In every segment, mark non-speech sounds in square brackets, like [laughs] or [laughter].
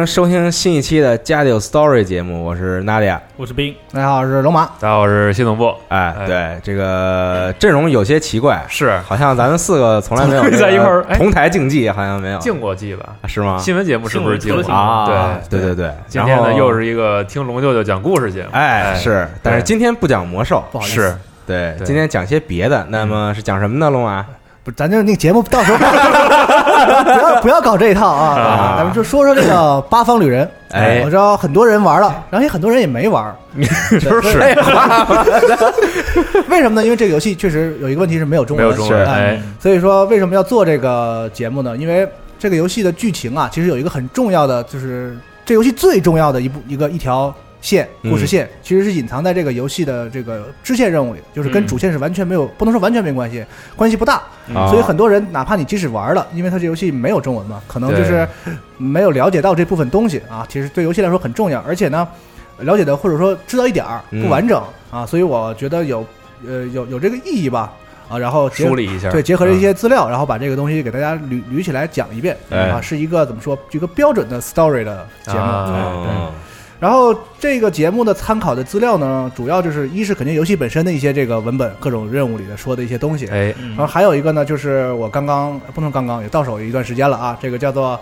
迎收听新一期的《家里有 Story》节目，我是 Nadia。我是冰，大家好，我是龙马。大家好，我是新总部。哎，哎。对，这个阵容有些奇怪，是。好像咱们四个从来没有 [laughs] 在一块儿哎。同台竞技，好像没有，竞过技吧？啊是吗？新闻节目是不是竞过？啊，对。对对对，今天呢，又是一个听龙舅舅讲故事节目。哎是，但是今天不讲魔兽，不好意思。是。对，今天讲些别的。那么是讲什么呢？龙马？不是，咱就那个节目到时候 [laughs] 不要不要搞这一套啊！啊咱们就说说这个八方旅人。哎我知道很多人玩了，然后也很多人也没玩。[laughs] 就是 [laughs] 为什么呢？因为这个游戏确实有一个问题是没有中文，没有中文，所以说为什么要做这个节目呢？因为这个游戏的剧情啊，其实有一个很重要的，就是这游戏最重要的一部一个一条线嗯。故事线，其实是隐藏在这个游戏的这个支线任务里，就是跟嗯。主线是完全没有，不能说完全没关系，关系不大。啊。所以很多人哪怕你即使玩了，因为它这游戏没有中文嘛，可能就是没有了解到这部分东西啊，其实对游戏来说很重要，而且呢，了解的或者说知道一点儿嗯。不完整啊，所以我觉得有呃有有这个意义吧啊，然后结梳理一下，对，结合这一些资料，然后把这个东西给大家捋捋起来讲一遍哎。啊，是一个怎么说，一个标准的 story 的节目。啊然后这个节目的参考的资料呢，主要就是一是肯定游戏本身的一些这个文本、各种任务里的说的一些东西，哎，嗯然后还有一个呢，就是我刚刚不能刚刚也到手一段时间了啊，这个叫做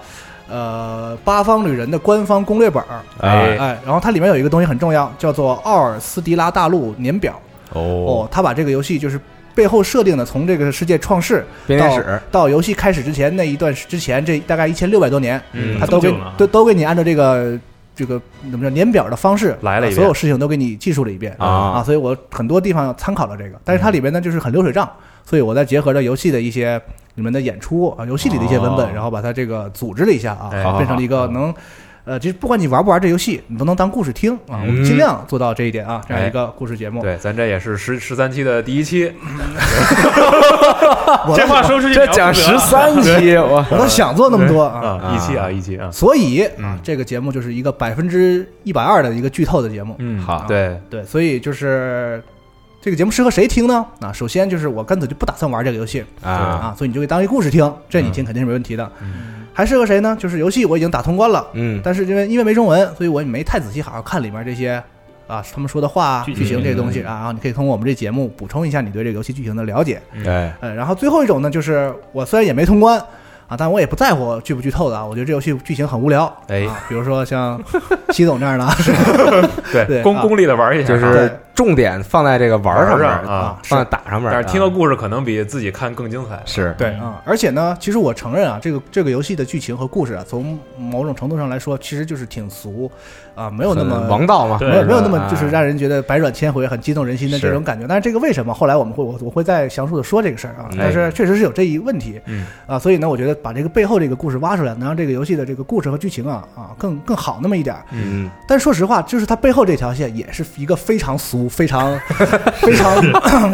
呃八方旅人的官方攻略本儿，哎。哎，然后它里面有一个东西很重要，叫做奥尔斯迪拉大陆年表。哦，哦，它把这个游戏就是。背后设定的，从这个世界创世到到游戏开始之前那一段时之前，这大概一千六百多年，嗯。他都给都都给你按照这个这个怎么叫年表的方式来了一遍。所有事情都给你记述了一遍。啊。所以我很多地方参考了这个，但是它里边呢就是很流水账，所以我再结合着游戏的一些里面的演出啊，游戏里的一些文本，哦。然后把它这个组织了一下啊，哎变成了一个能。呃，就是不管你玩不玩这游戏，你都能当故事听啊。我们嗯尽量做到这一点啊，这样一个故事节目。对，咱这也是十十三期的第一期，[laughs] 我这话说出去这讲十三期，我我都想做那么多啊。啊，一期啊，一期啊，所以啊嗯，这个节目就是一个百分之一百二的一个剧透的节目。嗯，好对，对，所以就是这个节目适合谁听呢？啊，首先就是我根本就不打算玩这个游戏啊，啊，所以你就给当一故事听，这你听肯定是没问题的。还适合谁呢？就是游戏我已经打通关了，嗯，但是因为因为没中文，所以我也没太仔细好好看里面这些。啊，他们说的话、剧剧情这些东西嗯啊，然后你可以通过我们这节目补充一下你对这个游戏剧情的了解。对，呃，然后最后一种呢，就是我虽然也没通关啊，但我也不在乎剧不剧透的啊。我觉得这游戏剧情很无聊，哎啊，比如说像齐总这样的啊，[laughs] 对，对啊功功利的玩一下，啊就是重点放在这个玩上面玩儿上啊放在打上面，但是听个啊故事可能比自己看更精彩。是对啊，而且呢，其实我承认啊，这个这个游戏的剧情和故事啊，从某种程度上来说，其实就是挺俗啊，没有那么王道嘛，没有没有那么哎就是让人觉得百转千回、很激动人心的这种感觉。但是这个为什么？后来我们会我我会再详述的说这个事儿啊。但是确实是有这一问题嗯，啊，所以呢，我觉得把这个背后这个故事挖出来，能让这个游戏的这个故事和剧情啊啊更更好那么一点儿。嗯，但说实话，就是它背后这条线也是一个非常俗、非常 [laughs] 非常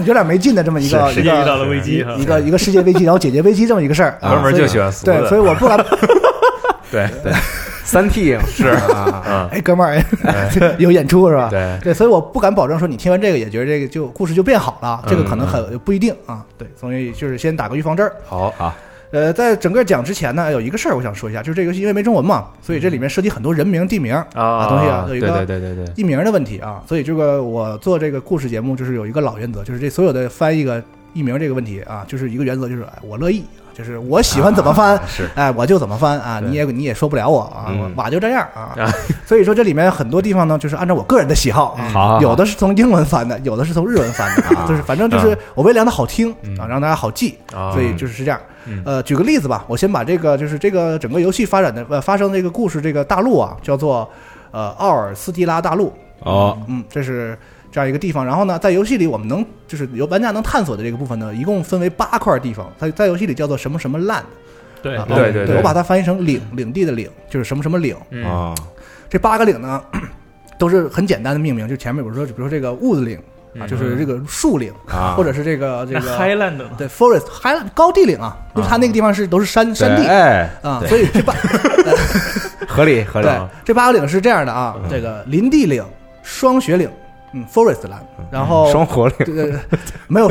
有点没劲的这么一个世一个界遇到了危机一个一个世界危机，然后解决危机这么一个事儿。啊哥们儿就喜欢俗对，所以我不敢。[laughs] [laughs] 对对三 T 是啊，啊，哎，哥们儿，哎 [laughs] 有演出是吧？对，对，所以我不敢保证说你听完这个也觉得这个就故事就变好了，这个可能很不一定啊。对，所以就是先打个预防针儿。好，好，呃，在整个讲之前呢，有一个事儿我想说一下，就是这个游戏因为没中文嘛，所以这里面涉及很多人名、地名啊东西啊，有对一个对对对对，地名的问题啊，所以这个我做这个故事节目就是有一个老原则，就是这所有的翻译个译名这个问题啊，就是一个原则，就是哎我乐意，就是我喜欢怎么翻，是。哎我就怎么翻啊，你也你也说不了我啊，嗯。我瓦就这样啊。啊，[laughs] 所以说这里面很多地方呢，就是按照我个人的喜好啊，好有的是从英文翻的，有的是从日文翻的啊，就是反正就是我为了让它好听嗯。啊，让大家好记，啊，所以就是是这样。嗯。呃，举个例子吧，我先把这个就是这个整个游戏发展的呃发生这个故事这个大陆啊，叫做呃奥尔斯蒂拉大陆。哦，嗯，这是这样一个地方。然后呢，在游戏里我们能就是由玩家能探索的这个部分呢，一共分为八块地方。它在游戏里叫做什么什么 land。对啊对对对。我把它翻译成领领地的领，就是什么什么领。嗯。哦，这八个领呢，[clears throat] 都是很简单的命名，就前面比如说比如说这个 wood 岭啊，嗯。就是这个树岭，啊，或者是这个这个 Highland 对 forest highland 高地岭啊，因为它那个地方是都是山山地。哎，啊，所以这八 [laughs] 合理合理对，这八个岭是这样的啊，嗯。这个林地岭、双雪岭，嗯，forest land，然后双活岭对对对，没有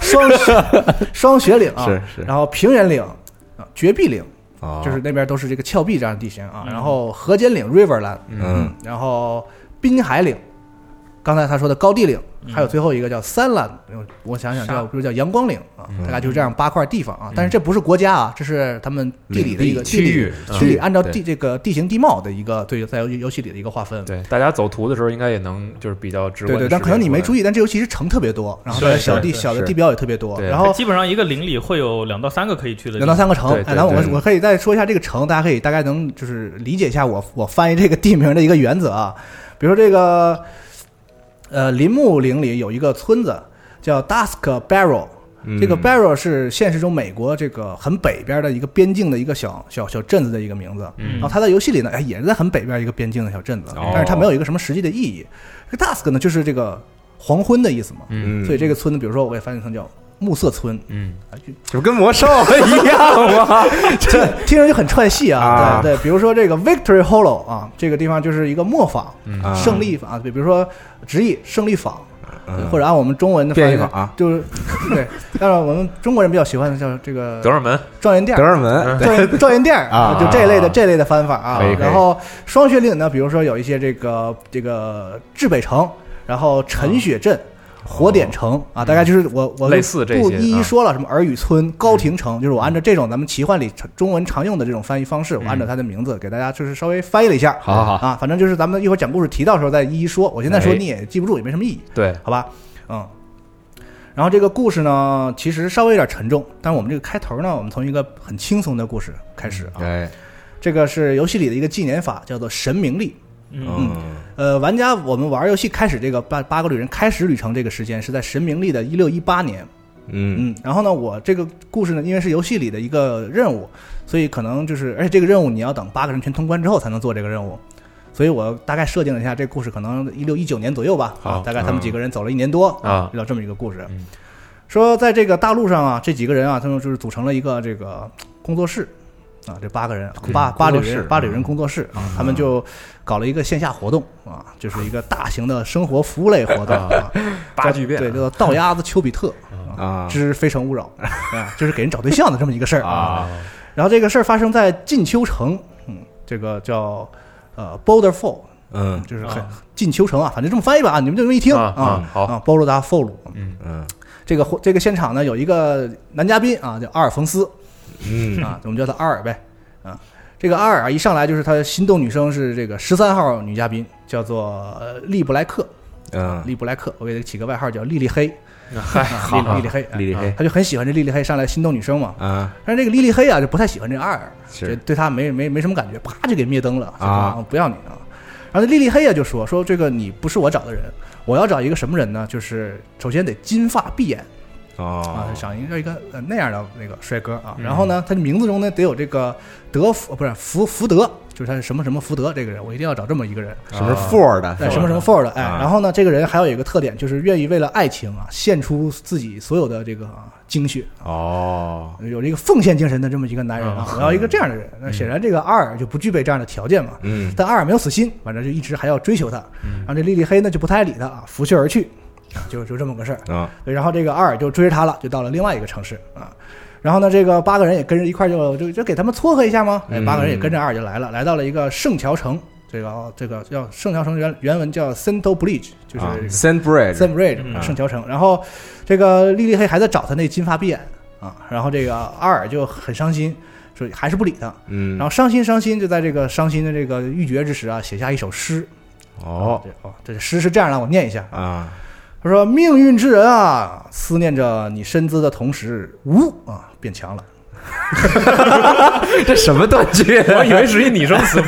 霜 [laughs] 雪霜雪岭啊，是是。然后平原岭啊，绝壁岭，哦，就是那边都是这个峭壁这样的地形啊，嗯。然后河间岭 riverland，嗯。然后滨海岭，刚才他说的高地岭，嗯还有最后一个叫三蓝，我想想叫比如叫阳光岭啊，嗯大概就是这样八块地方啊，但是这不是国家啊，这是他们地理的一个地区域嗯区域，按照地这个地形地貌的一个对在游游戏里的一个划分。对，大家走图的时候应该也能就是比较直观对对，但可能你没注意，但这游戏是城特别多，然后小地小的地标也特别多，然后基本上一个岭里会有两到三个可以去的。两到三个城。哎，然后我对我可以再说一下这个城，大家可以大概能就是理解一下我我翻译这个地名的一个原则啊。比如说这个呃林木岭里有一个村子叫 Dusk Barrel，嗯这个 Barrel 是现实中美国这个很北边的一个边境的一个小小小镇子的一个名字。嗯然后它在游戏里呢，哎，也是在很北边一个边境的小镇子，哦但是它没有一个什么实际的意义。这个 Dusk 呢，就是这个黄昏的意思嘛。所以这个村子，比如说我也翻译成叫暮色村，嗯。啊就这不跟魔兽一样吗？[laughs] 这听着就很串戏啊。啊。对对，比如说这个 Victory Hollow 啊，这个地方就是一个磨坊、嗯。啊胜利坊啊，对，比如说直译胜利坊，嗯。或者按我们中文的翻译法啊。就是 [laughs] 对，但是我们中国人比较喜欢的叫这个德尔门。状元店德。尔门。状元状元店儿 [laughs] 啊就这类的这类的翻法啊。然后双雪岭呢，比如说有一些这个这个至北城，然后陈雪镇。火点城啊，大概就是我我类似这些不一一啊。说了，什么耳语村、高亭城，就是我按照这种咱们奇幻里中文常用的这种翻译方式，我按照它的名字给大家就是稍微翻译了一下。好好好，啊，反正就是咱们一会儿讲故事提到的时候再一一说，我现在说哎。你也记不住，也没什么意义。对，好吧，嗯。然后这个故事呢，其实稍微有点沉重，但是我们这个开头呢，我们从一个很轻松的故事开始啊。对，这个是游戏里的一个纪年法，叫做神明历。嗯，嗯呃，玩家我们玩游戏开始这个八八个旅人开始旅程这个时间是在神明历的一六一八年。嗯嗯，然后呢，我这个故事呢，因为是游戏里的一个任务，所以可能就是，而且这个任务你要等八个人全通关之后才能做这个任务，所以我大概设定了一下，这故事可能一六一九年左右吧，啊，大概他们几个人走了一年多啊遇到这么一个故事嗯。说在这个大陆上啊，这几个人啊，他们就是组成了一个这个工作室。啊，这八个人，八八旅人，八旅人工作室啊，他们就搞了一个线下活动啊，就是一个大型的生活服务类活动啊，[laughs] 八巨变对，叫做倒鸭子丘比特 [laughs] 啊之非诚勿扰啊，就是给人找对象的这么一个事儿啊。然后这个事儿发生在近秋城，嗯，这个叫呃 Boulder Fall，嗯就是近秋城啊，反正这么翻译吧，你们就这么一听啊啊，Border Fall。嗯嗯这个这个现场呢有一个男嘉宾啊，叫阿尔冯斯嗯啊，我们叫他阿尔呗啊。这个阿尔啊，一上来就是他心动女生是这个十三号女嘉宾，叫做呃利布莱克，嗯，利布莱克，我给他起个外号叫莉莉黑，嗨，莉莉莉黑，哎莉莉黑他就很喜欢这莉莉黑，上来心动女生嘛。啊但是这个莉莉黑啊，就不太喜欢这个阿尔，是就对他没没没什么感觉，啪就给灭灯了啊不要你啊。然后这莉莉黑啊就说说这个你不是我找的人，我要找一个什么人呢？就是首先得金发碧眼啊他，，想一个一个呃那样的那个帅哥啊。嗯。然后呢，他的名字中呢得有这个德福不是福福德，就是他是什么什么福德这个人，我一定要找这么一个人。什么是 for 的？哎，什么什么 for 的，哎，啊。然后呢，这个人还有一个特点，就是愿意为了爱情啊，献出自己所有的这个啊精血，哦，有这个奉献精神的这么一个男人啊，嗯。我要一个这样的人。那显然这个阿尔就不具备这样的条件嘛，嗯。但阿尔没有死心，反正就一直还要追求他。然后这莉莉黑呢就不太爱理他啊，拂袖而去，就就这么个事儿。啊对然后这个阿尔就追着他了，就到了另外一个城市啊。然后呢，这个八个人也跟着一块儿就就就给他们撮合一下吗？哎，嗯八个人也跟着二就来了，来到了一个圣桥城。这个这个叫圣桥城原原文叫 Sento Bridge，就是啊 Sand Bridge，Sand Bridge 嗯啊圣桥城。然后这个莉莉黑还在找他那金发碧眼啊，然后这个阿尔就很伤心，说还是不理他。嗯，然后伤心伤心，就在这个伤心的这个欲绝之时啊，写下一首诗。哦这哦，这诗是这样的，我念一下。啊，他说：“命运之人啊，思念着你身姿的同时，呜啊，变强了。[laughs] 这什么断句？[laughs] 我以为是一拟声词，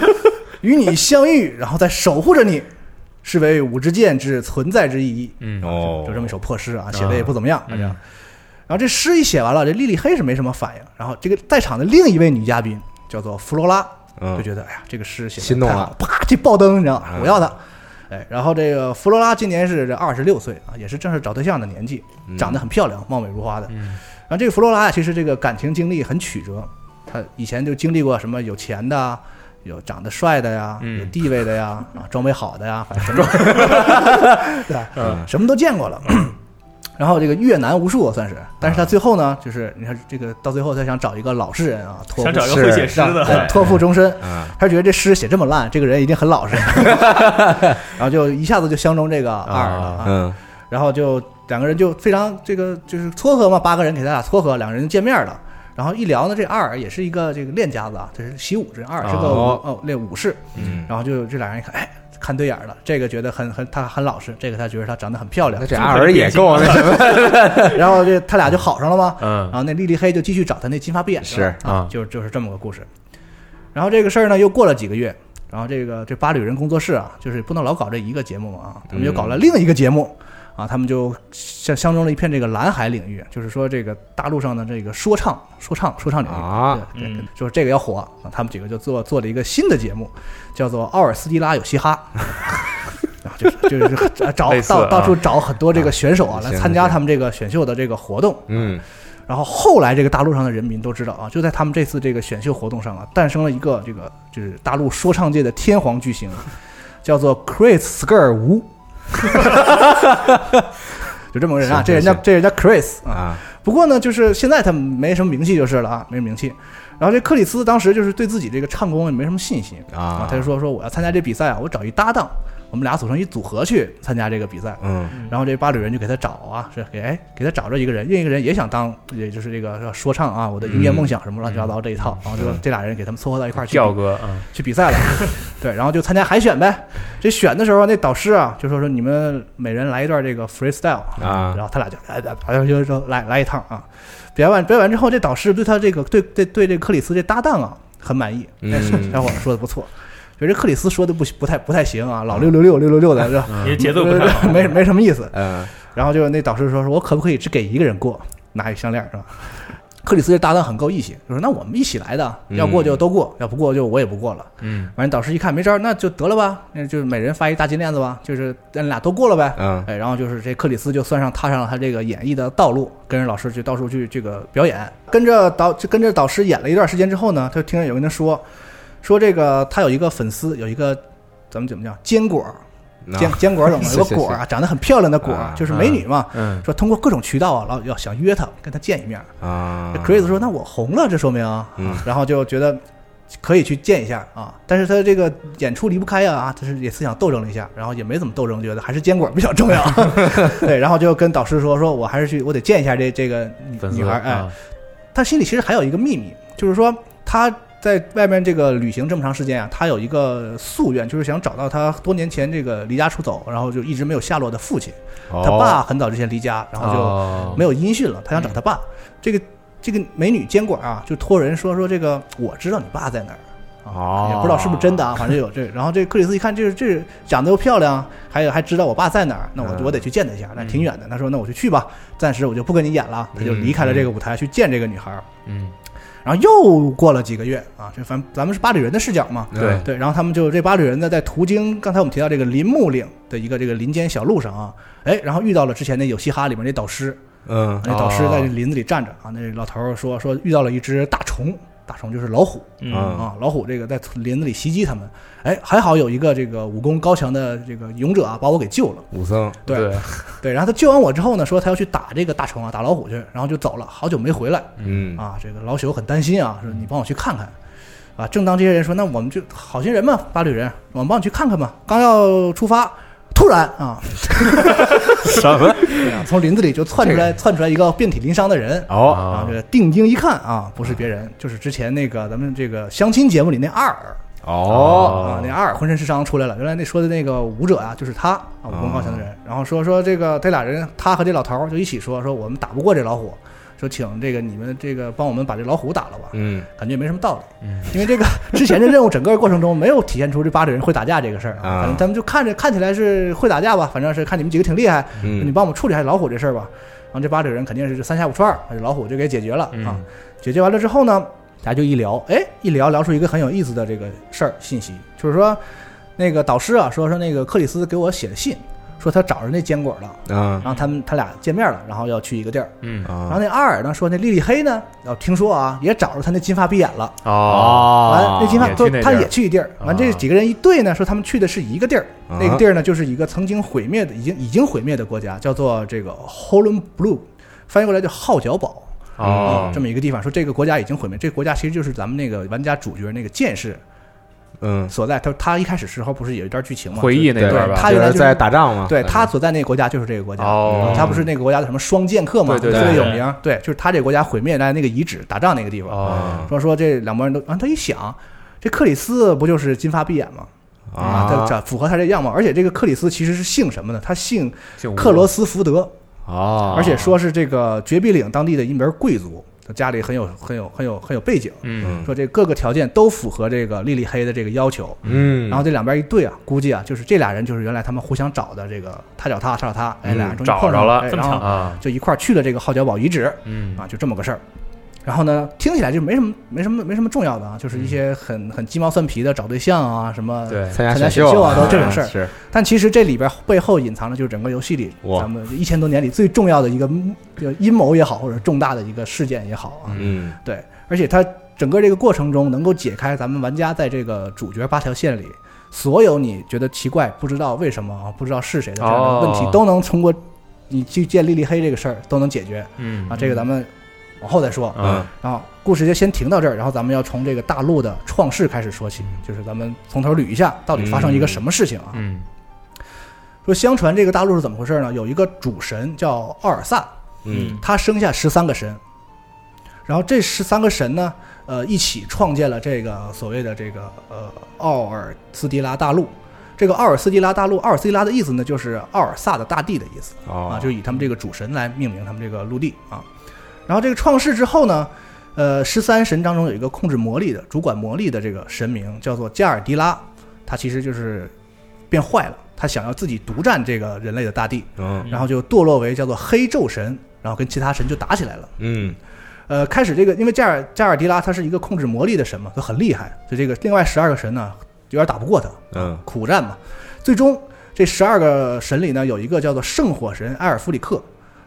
[laughs] 与你相遇，然后再守护着你，是为五之剑之存在之意义。嗯哦，就这么一首破诗啊，写的也不怎么样，反正。嗯然后这诗一写完了，这莉莉黑是没什么反应。然后这个在场的另一位女嘉宾叫做弗罗拉，嗯就觉得哎呀，这个诗写的心动了啪，这爆灯，你知道我要它。哎，然后这个弗罗拉今年是这二十六岁啊，也是正是找对象的年纪，嗯长得很漂亮，貌美如花的。嗯然后这个弗罗拉呀，其实这个感情经历很曲折，她以前就经历过什么有钱的啊，有长得帅的呀，嗯有地位的呀，啊，装备好的呀，反正 [laughs] [laughs] 什么，对什么都见过了。[clears throat] 然后这个越南无数算是，但是他最后呢，就是你看这个到最后他想找一个老实人啊，托付想找一个会写诗的，托付终身。啊，他觉得这诗写这么烂，这个人一定很老实，[laughs] 然后就一下子就相中这个二了啊。嗯。然后就两个人就非常这个就是撮合嘛，八个人给他俩撮合，两个人就见面了。然后一聊呢，这二也是一个这个练家子啊，这是习武，这二是个哦。哦练武士。嗯，然后就这俩人一看，哎，看对眼了，这个觉得很很他很老实，这个他觉得他长得很漂亮那，这二人也够那什么，[laughs] 然后这他俩就好上了吗？然嗯后那莉莉黑就继续找他那金发碧眼是啊啊，就就是这么个故事。然后这个事儿呢，又过了几个月，然后这个这八旅人工作室啊，就是不能老搞这一个节目嘛啊，他们又搞了另一个节目。啊，他们就相相中了一片这个蓝海领域，就是说这个大陆上的这个说唱、说唱、说唱领域啊对对，嗯就是这个要火啊。他们几个就做做了一个新的节目，叫做《奥尔斯蒂拉有嘻哈》，[laughs] 啊，就是就是 [laughs] 找到到处找很多这个选手啊来参加他们这个选秀的这个活动，嗯然后后来这个大陆上的人民都知道啊，就在他们这次这个选秀活动上啊，诞生了一个这个就是大陆说唱界的天皇巨星，叫做 Chris Skr 吴，[laughs] 就这么个人啊，这人家这人家 Chris 啊。啊，不过呢，就是现在他没什么名气就是了啊，没什么名气。然后这克里斯当时就是对自己这个唱功也没什么信心啊他就说说我要参加这比赛啊，我找一搭档，我们俩组成一组合去参加这个比赛。嗯然后这八旅人就给他找啊，是给哎给他找着一个人，另一个人也想当，也就是这个说唱啊，我的音乐梦想什么乱七八糟这一套，然后就这俩人给他们撮合到一块儿去调哥嗯，去比赛了，[laughs] 对，然后就参加海选呗。这选的时候，那导师啊就说说你们每人来一段这个 freestyle 啊然后他俩就哎哎哎就说来来一趟啊。表演完表演完之后，这导师对他这个对对对这个克里斯这搭档啊很满意，小伙子说的不错。觉得克里斯说的不不太不太行啊，老六六六六六六的，[laughs] 这你节奏不太好。没没什么意思。嗯然后就那导师说说，我可不可以只给一个人过，拿一项链是吧？克里斯这搭档很够义气，就说那我们一起来的，要过就都过，要不过就我也不过了。嗯反正导师一看没招儿，那就得了吧，那就每人发一大金链子吧，就是咱俩都过了呗。嗯哎，然后就是这克里斯就算上踏上了他这个演艺的道路，跟着老师去到处去这个表演，跟着导就跟着导师演了一段时间之后呢，他就听着有人说，说这个他有一个粉丝，有一个咱们怎么叫坚果，坚坚果儿懂吗？是是有个果啊，长得很漂亮的果就是美女嘛。嗯说通过各种渠道啊，老要想约她，跟她见一面。啊这 Chris 说：“那我红了，这说明然后就觉得可以去见一下啊。但是他这个演出离不开呀啊，他是也思想斗争了一下，然后也没怎么斗争，觉得还是坚果比较重要。[laughs] [laughs] 对，然后就跟导师说：说我还是去，我得见一下这这个女女孩。哎，啊他心里其实还有一个秘密，就是说他在外面这个旅行这么长时间啊，他有一个夙愿，就是想找到他多年前这个离家出走，然后就一直没有下落的父亲。哦他爸很早之前离家，然后就哦没有音讯了，他想找他爸。这个这个美女监管啊，就托人说说这个我知道你爸在哪儿。啊也不知道是不是真的啊，[laughs] 反正有这。然后这克里斯一看，这这长得又漂亮，还有还知道我爸在哪儿，那我嗯我得去见他一下，那挺远的。他说那我就去吧，暂时我就不跟你演了。他就离开了这个舞台去见这个女孩儿。嗯然后又过了几个月啊，这反咱们是巴里人的视角嘛，对对，然后他们就这巴里人呢，在途经刚才我们提到这个林木岭的一个这个林间小路上啊，哎，然后遇到了之前那有嘻哈里面那导师，嗯那导师在这林子里站着啊，那老头儿说说遇到了一只大虫，大虫就是老虎嗯啊，老虎这个在林子里袭击他们，哎，还好有一个这个武功高强的这个勇者啊，把我给救了。武僧，对对，[laughs] 对，然后他救完我之后呢，说他要去打这个大虫啊，打老虎去，然后就走了，好久没回来嗯啊。这个老朽很担心啊，说你帮我去看看。啊，正当这些人说，那我们就好心人嘛，八旅人，我们帮你去看看吧。刚要出发，突然啊，[laughs] 什么？[laughs] 从林子里就窜出来，窜出来一个遍体鳞伤的人。哦，然后，这个定睛一看啊，不是别人，就是之前那个咱们这个相亲节目里那二尔哦，啊，那二尔浑身是伤出来了。原来那说的那个舞者啊，就是他啊，武功高强的人。然后说说这个这俩人，他和这老头就一起说说我们打不过这老虎，说请这个你们这个帮我们把这老虎打了吧。嗯感觉没什么道理，嗯因为这个之前的任务整个过程中没有体现出这八个人会打架这个事儿啊反正他们就看着看起来是会打架吧，反正是看你们几个挺厉害，你嗯帮我们处理下老虎这事儿吧。然后这八个人肯定是三下五除二，把这老虎就给解决了啊嗯。解决完了之后呢，大家就一聊，哎，一聊聊出一个很有意思的这个事儿信息，就是说那个导师啊说说那个克里斯给我写的信，说他找着那坚果了，啊然后他们他俩见面了，然后要去一个地儿。嗯然后啊那阿尔呢说那莉莉黑呢，要听说啊也找着他那金发碧眼了。哦，完，那金发说他也去一地儿。完，啊这几个人一对呢，说他们去的是一个地儿，啊那个地儿呢就是一个曾经毁灭的、已经已经毁灭的国家，叫做这个 Holland Blue，翻译过来叫号角堡哦啊，这么一个地方。说这个国家已经毁灭，这个国家其实就是咱们那个玩家主角那个剑士嗯，所在。他他一开始时候不是有一段剧情吗？回忆那对段吧，他原来就是在打仗嘛，对他所在那个国家就是这个国家，哦他不是那个国家的什么双剑客嘛，对对特别有名。对，就是他这个国家毁灭在那个遗址打仗那个地方。哦，说说这两拨人都，啊，他一想，这克里斯不就是金发碧眼吗？啊，他这符合他这样貌，而且这个克里斯其实是姓什么呢？他姓姓吴克罗斯福德，哦，而且说是这个绝壁岭当地的一门贵族，他家里很有很有很有很有背景，嗯。说这各个条件都符合这个莉莉黑的这个要求。嗯，然后这两边一对啊，估计啊，就是这俩人就是原来他们互相找的这个他找他，他找他，哎，嗯。俩人终于碰上着了。哎然后这么巧。啊，就一块去了这个号角堡遗址嗯。啊，就这么个事儿。然后呢，听起来就没什么没什么没什么重要的啊，就是一些很很鸡毛蒜皮的找对象啊什么。参加选选秀啊都这种 [laughs] 事儿是但其实这里边背后隐藏的就是整个游戏里咱们一千多年里最重要的一个阴谋也好，或者重大的一个事件也好啊。嗯对，而且它整个这个过程中能够解开咱们玩家在这个主角八条线里所有你觉得奇怪、不知道为什么啊、不知道是谁的这样的问题，哦都能通过你去见莉莉黑这个事儿都能解决嗯啊。这个咱们往后再说。嗯然后故事就先停到这儿，然后咱们要从这个大陆的创世开始说起，就是咱们从头捋一下，到底发生一个什么事情啊？嗯说相传这个大陆是怎么回事呢？有一个主神叫奥尔萨，嗯他生下十三个神，然后这十三个神呢，呃，一起创建了这个所谓的这个呃奥尔斯迪拉大陆。这个奥尔斯迪拉大陆，奥尔斯迪拉的意思呢，就是奥尔萨的大地的意思。哦啊，就以他们这个主神来命名他们这个陆地啊。然后这个创世之后呢，呃，十三神当中有一个控制魔力的、主管魔力的这个神明叫做加尔迪拉，他其实就是变坏了，他想要自己独占这个人类的大地，嗯然后就堕落为叫做黑昼神，然后跟其他神就打起来了。嗯呃，开始这个，因为加尔加尔迪拉他是一个控制魔力的神嘛，他很厉害，所以这个另外十二个神呢有点打不过他，嗯苦战嘛。最终这十二个神里呢，有一个叫做圣火神埃尔弗里克，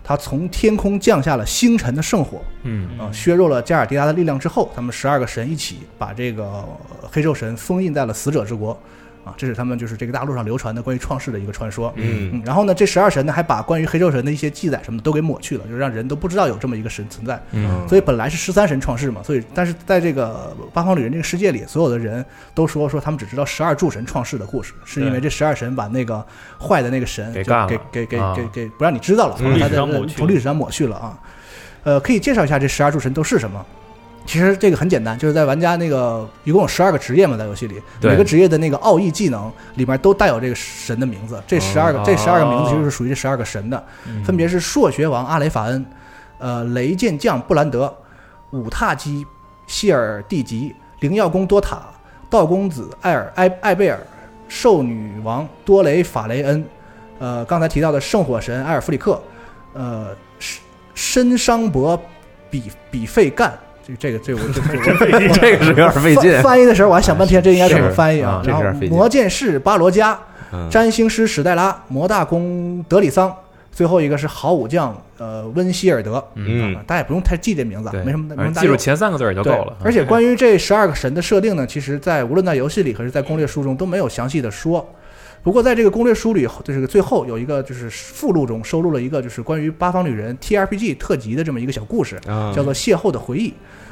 他从天空降下了星辰的圣火嗯。啊、削弱了加尔迪达的力量之后，他们十二个神一起把这个呃黑昼神封印在了死者之国啊，这是他们就是这个大陆上流传的关于创世的一个传说。嗯嗯，然后呢，这十二神呢还把关于黑昼神的一些记载什么的都给抹去了，就让人都不知道有这么一个神存在。嗯所以本来是十三神创世嘛，所以但是在这个八方旅人这个世界里，所有的人都说说他们只知道十二柱神创世的故事，是因为这十二神把那个坏的那个神就给给给给啊给给不让你知道了，从历史上抹去了啊。呃，可以介绍一下这十二柱神都是什么？其实这个很简单，就是在玩家那个一共有十二个职业嘛，在游戏里对每个职业的那个奥义技能里面都带有这个神的名字。这十二个、这十二个名字其实是属于这十二个神的，嗯分别是朔学王阿雷法恩，呃，雷剑将布兰德，五踏基希尔蒂吉，灵药公多塔，道公子艾尔埃艾贝尔，兽女王多雷法雷恩，呃，刚才提到的圣火神埃尔弗里克，呃，申申商伯比比费干。这这个这个我 [laughs] 这个我这个是有点费劲翻翻译的时候我还想半天，这应该怎么翻译啊？然后魔剑士巴罗加，嗯占星师史黛拉，魔大公德里桑，最后一个是好武将呃温希尔德，嗯啊大家也不用太记这名字啊，没什么记住。前三个字也就对够了。而且关于这十二个神的设定呢，其实在无论在游戏里还是在攻略书中都没有详细的说。不过在这个攻略书里，就是最后有一个就是附录中收录了一个就是关于八方旅人 TRPG 特辑的这么一个小故事，啊叫做《邂逅的回忆》。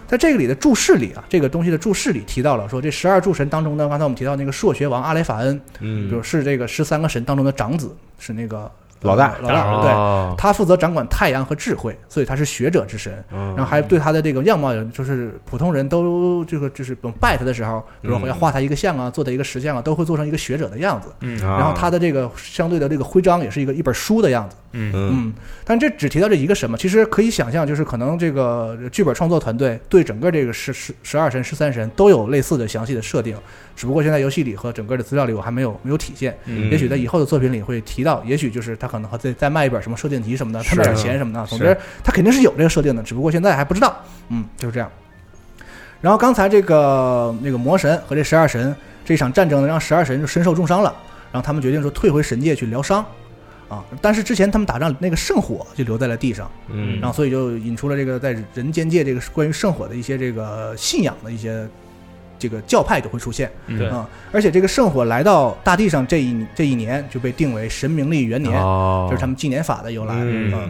在这个里的注释里啊，这个东西的注释里提到了说，这十二诸神当中呢，刚才我们提到那个朔学王阿雷法恩，嗯就是这个十三个神当中的长子，是那个老大呃老大，对，哦，他负责掌管太阳和智慧，所以他是学者之神。嗯然后还对他的这个样貌，就是普通人都这个就是拜他的时候，比如说要画他一个像啊，做他一个石像啊，都会做成一个学者的样子。然后他的这个相对的这个徽章也是一个一本书的样子。嗯嗯嗯，但这只提到这一个神嘛，其实可以想象，就是可能这个剧本创作团队对整个这个十十十二神、十三神都有类似的详细的设定，只不过现在游戏里和整个的资料里我还没有没有体现。嗯也许在以后的作品里会提到，也许就是他可能会再再卖一本什么设定集什么的，他卖点钱什么的。总之，他肯定是有这个设定的，只不过现在还不知道。嗯，就是这样。然后刚才这个那个魔神和这十二神这场战争呢，让十二神就身受重伤了，然后他们决定说退回神界去疗伤。啊，但是之前他们打仗那个圣火就留在了地上，嗯然后所以就引出了这个在人间界这个关于圣火的一些这个信仰的一些这个教派就会出现。对啊，而且这个圣火来到大地上这一这一年就被定为神明历元年，哦，这是他们纪年法的由来。嗯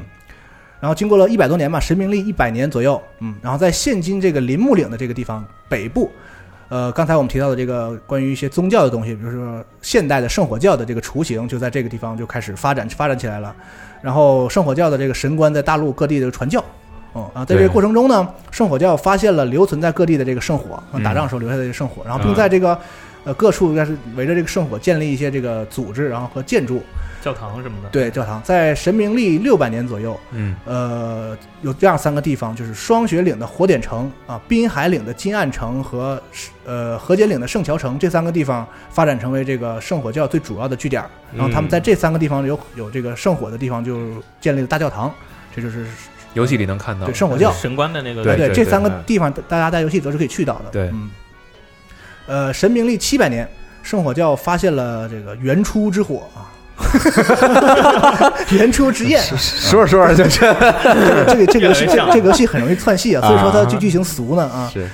然后经过了一百多年吧，神明历一百年左右，嗯，然后在现今这个林木岭的这个地方北部，呃，刚才我们提到的这个关于一些宗教的东西，比如说现代的圣火教的这个雏形，就在这个地方就开始发展发展起来了。然后圣火教的这个神官在大陆各地的传教。嗯啊，在这个过程中呢，圣火教发现了留存在各地的这个圣火，嗯打仗时候留下的这个圣火，然后并在这个呃各处应该是围着这个圣火建立一些这个组织，然后和建筑。教堂什么的。对，教堂在神明历六百年左右，嗯呃，有这样三个地方，就是双雪岭的火点城啊，滨海岭的金岸城和呃和解岭的圣桥城这三个地方发展成为这个圣火教最主要的据点。然后他们在这三个地方有有这个圣火的地方，就建立了大教堂，这就是游戏里能看到对圣火教。神官的那个对对这三个地方大家在游戏里都是可以去到的。对嗯，呃，神明历七百年，圣火教发现了这个原初之火啊。[laughs] 原初之焰，说着说着就这 [laughs] 这个这个游戏这个游戏很容易窜戏啊，所以说它啊剧剧情俗呢啊。是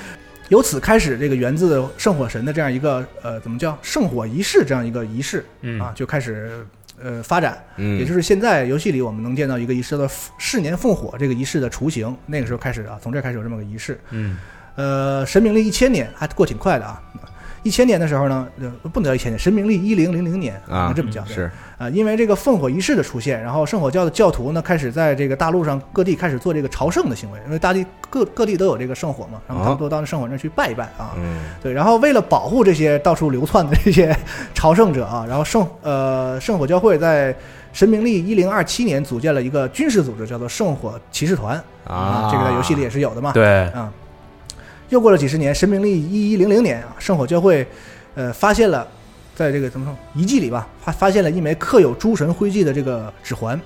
由此开始，这个源自圣火神的这样一个呃，怎么叫圣火仪式这样一个仪式嗯啊，就开始呃发展。嗯也就是现在游戏里我们能见到一个仪式叫做逝年奉火这个仪式的雏形，那个时候开始啊，从这儿开始有这么个仪式。嗯呃，神明历一千年还过挺快的啊。一千年的时候呢，呃，不能叫一千年，神明历一零零零年啊能这么叫对是啊，因为这个奉火仪式的出现，然后圣火教的教徒呢开始在这个大陆上各地开始做这个朝圣的行为，因为大地各各地都有这个圣火嘛，然后他们都到那圣火那儿去拜一拜啊。嗯对，然后为了保护这些到处流窜的这些 [laughs] 朝圣者啊，然后圣呃圣火教会在神明历一零二七年组建了一个军事组织，叫做圣火骑士团啊，这个在游戏里也是有的嘛。对啊，又过了几十年，神明历一一零零年啊，圣火教会，呃，发现了，在这个怎么说遗迹里吧，发发现了一枚刻有诸神徽记的这个指环，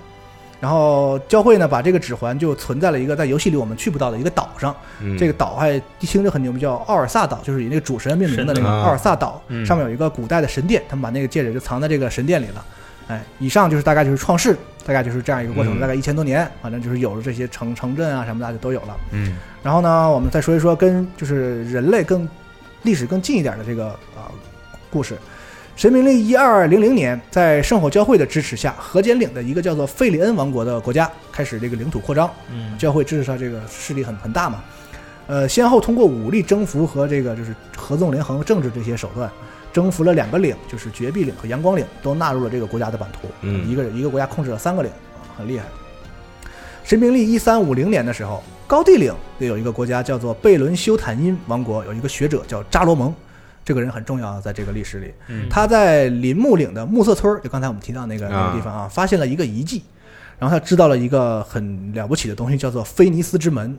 然后教会呢把这个指环就存在了一个在游戏里我们去不到的一个岛上，嗯这个岛还听就很牛逼，叫奥尔萨岛，就是以那个主神命名的那个奥尔萨岛，嗯上面有一个古代的神殿，他们把那个戒指就藏在这个神殿里了。哎，以上就是大概就是创世，大概就是这样一个过程，嗯大概一千多年，反正就是有了这些城城镇啊什么的就都有了。嗯然后呢，我们再说一说跟就是人类更历史更近一点的这个啊、故事。神明历一二零零年，在圣火教会的支持下，河间领的一个叫做费里恩王国的国家开始这个领土扩张。嗯，教会支持他这个势力很很大嘛，呃，先后通过武力征服和这个就是合纵连横、政治这些手段，征服了两个岭，就是绝壁岭和阳光岭，都纳入了这个国家的版图。嗯一个一个国家控制了三个岭，啊很厉害。神明历一三五零年的时候，高地岭有一个国家叫做贝伦修坦因王国，有一个学者叫扎罗蒙，这个人很重要啊，在这个历史里。嗯他在林木岭的暮色村，就刚才我们提到那个那个地方啊，发现了一个遗迹，然后他知道了一个很了不起的东西，叫做菲尼斯之门。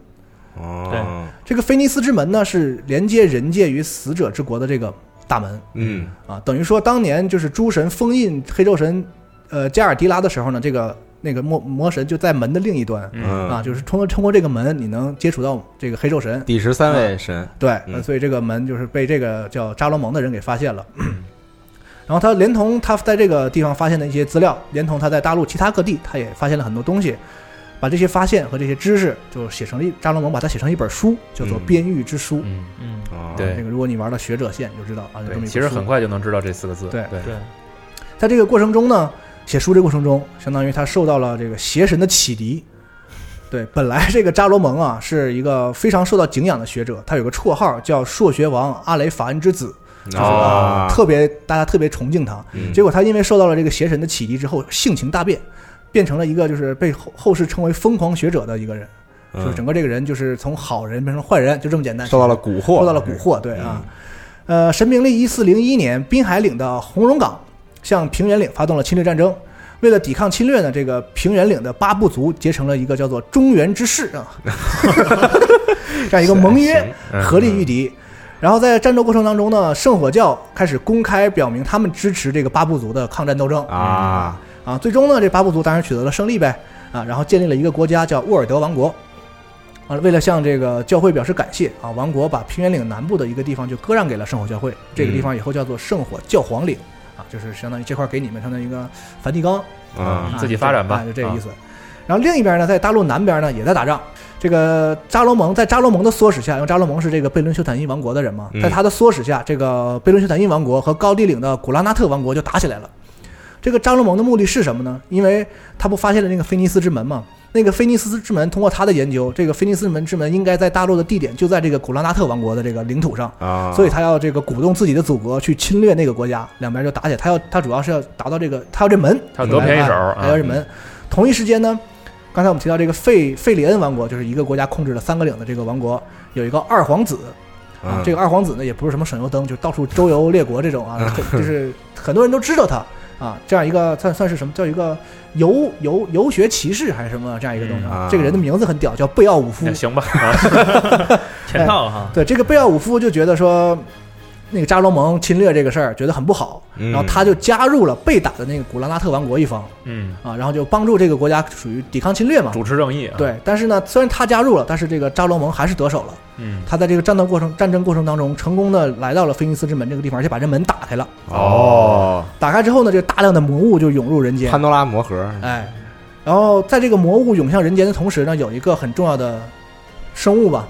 哦这个菲尼斯之门呢，是连接人界与死者之国的这个大门嗯啊，等于说当年就是诸神封印黑昼神，呃加尔迪拉的时候呢，这个那个魔魔神就在门的另一端。嗯啊，就是通过通过这个门，你能接触到这个黑昼神。第十三位神对，嗯呃所以这个门就是被这个叫扎罗蒙的人给发现了。[clears throat] 然后他连同他在这个地方发现的一些资料，连同他在大陆其他各地，他也发现了很多东西，把这些发现和这些知识就写成了一扎罗蒙把它写成一本书，叫做《嗯边狱之书》。嗯，嗯，哦对这个如果你玩到学者线，你就知道啊，有这么，一本其实很快就能知道这四个字。对对对，在这个过程中呢，写书这过程中，相当于他受到了这个邪神的启迪。对，本来这个扎罗蒙啊是一个非常受到敬仰的学者，他有个绰号叫硕学王阿雷法恩之子，啊，特别大家特别崇敬他。嗯结果他因为受到了这个邪神的启迪之后，性情大变，变成了一个就是被后后世称为疯狂学者的一个人，就是整个这个人就是从好人变成坏人，就这么简单。嗯受到了蛊惑，受到了蛊惑，对嗯啊。呃，神明历一四零一年，滨海岭的红龙港向平原岭发动了侵略战争。为了抵抗侵略呢，这个平原岭的八部族结成了一个叫做中原之誓啊，[laughs] 这样一个盟约，行嗯合力御敌。然后在战斗过程当中呢，圣火教开始公开表明他们支持这个八部族的抗战斗争啊，啊。最终呢，这八部族当然取得了胜利呗啊，然后建立了一个国家叫沃尔德王国。啊，为了向这个教会表示感谢啊，王国把平原岭南部的一个地方就割让给了圣火教会，这个地方以后叫做圣火教皇岭啊，就是相当于这块给你们相当于一个梵蒂冈啊自己发展吧啊就这个意思。然后另一边呢，在大陆南边呢也在打仗。这个扎罗蒙在扎罗蒙的唆使下，因为扎罗蒙是这个贝伦修坦因王国的人嘛，嗯在他的唆使下，这个贝伦修坦因王国和高地岭的古拉纳特王国就打起来了。这个扎罗蒙的目的是什么呢？因为他不发现了那个菲尼斯之门嘛？那个菲尼斯之门，通过他的研究，这个菲尼斯门之门应该在大陆的地点就在这个古拉纳特王国的这个领土上，啊，所以他要这个鼓动自己的祖国去侵略那个国家，两边就打起来。他要他主要是要达到这个，他要这门，他要得便宜手啊哎要这门。同一时间呢，刚才我们提到这个费费里恩王国，就是一个国家控制了三个领的这个王国，有一个二皇子啊，嗯这个二皇子呢也不是什么省油灯，就到处周游列国这种啊，[laughs] 就是很多人都知道他啊，这样一个算算是什么叫一个游游游学骑士还是什么这样一个东西。嗯啊。这个人的名字很屌，叫贝奥武夫。行吧，啊。[laughs] [laughs] 全套哈，对，这个贝奥武夫就觉得说，那个扎罗蒙侵略这个事儿觉得很不好，嗯然后他就加入了被打的那个古兰拉纳特王国一方嗯，啊，然后就帮助这个国家属于抵抗侵略嘛。主持正义啊，，对，但是呢，虽然他加入了，但是这个扎罗蒙还是得手了。嗯，他在这个战斗过程、战争过程当中，成功的来到了菲尼斯之门这个地方，而且把这门打开了。哦，打开之后呢，这个大量的魔物就涌入人间潘，多拉魔盒，哎，然后在这个魔物涌向人间的同时呢，有一个很重要的生物吧，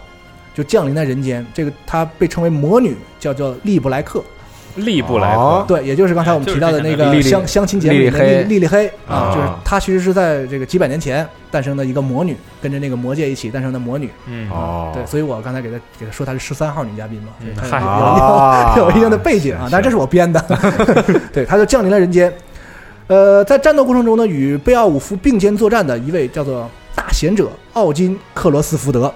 就降临在人间。这个她被称为魔女，叫做利布莱克。利布莱哦。克，对，也就是刚才我们提到的那个相相亲节目里的莉莉黑。莉莉黑。啊啊，就是她其实是在这个几百年前诞生的一个魔女，跟着那个魔界一起诞生的魔女。嗯，哦，对，所以我刚才给她给她说她是十三号女嘉宾嘛，所以嗯嗨她有啊。有 [laughs] 有一定的背景啊，但这是。我编的。[laughs] 对，她就降临了人间。呃，在战斗过程中呢，与贝奥武夫并肩作战的一位叫做大贤者奥金克罗斯福德，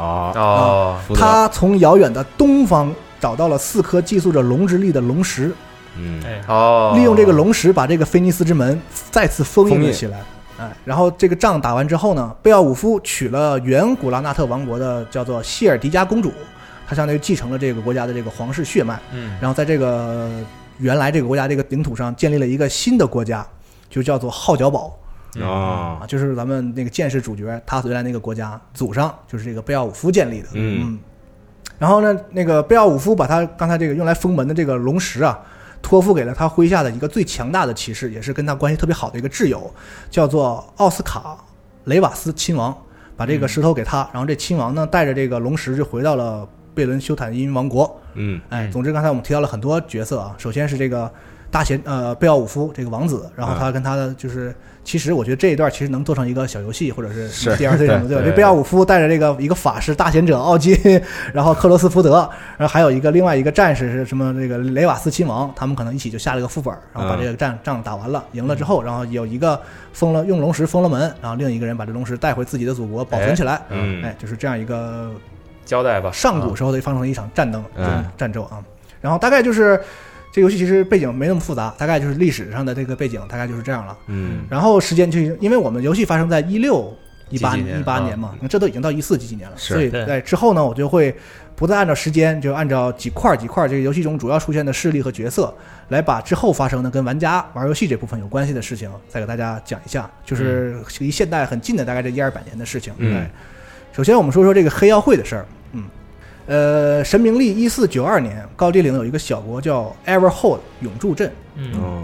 哦，哦，福德。他从遥远的东方找到了四颗寄宿着龙之力的龙石，嗯，哎，哦，利用这个龙石把这个菲尼斯之门再次封印了起来。哎，然后这个仗打完之后呢，贝奥武夫娶了原古拉纳特王国的叫做谢尔迪加公主，她相当于继承了这个国家的这个皇室血脉，嗯，然后在这个原来这个国家这个领土上建立了一个新的国家，就叫做号角堡啊，，就是咱们那个剑士主角他原来那个国家祖上就是这个贝奥武夫建立的。嗯。然后呢，那个贝奥武夫把他刚才这个用来封门的这个龙石啊，托付给了他麾下的一个最强大的骑士，也是跟他关系特别好的一个挚友，叫做奥斯卡雷瓦斯亲王，把这个石头给他，然后这亲王呢带着这个龙石就回到了贝伦修坦因王国。嗯。哎，嗯总之刚才我们提到了很多角色啊，首先是这个大贤呃贝奥武夫这个王子，然后他跟他的就是，其实我觉得这一段其实能做成一个小游戏或者是是。DLC 什么的，对吧？对。这贝奥武夫带着这个一个法师大贤者奥金，[laughs] 然后克罗斯福德，然后还有一个另外一个战士是什么这个雷瓦斯亲王，他们可能一起就下了个副本，然后把嗯这个战仗打完了，赢了之后，然后有一个封了用龙石封了门，然后另一个人把这龙石带回自己的祖国保存起来，嗯。哎，就是这样一个交代吧，上古啊时候的发生了一场战争嗯。战争啊。然后大概就是这游戏其实背景没那么复杂，大概就是历史上的这个背景大概就是这样了。嗯然后时间就因为我们游戏发生在一六一八一八年嘛，那这都已经到一四几几年了，是所以对在之后呢，我就会不再按照时间，就按照几块几块这个游戏中主要出现的势力和角色，来把之后发生的跟玩家玩游戏这部分有关系的事情，再给大家讲一下，就是离现代很近的大概这一二百年的事情。嗯哎，首先我们说说这个黑曜会的事儿，嗯。呃，神明历一四九二年，高地岭有一个小国叫 Everhold 永驻镇，嗯哦，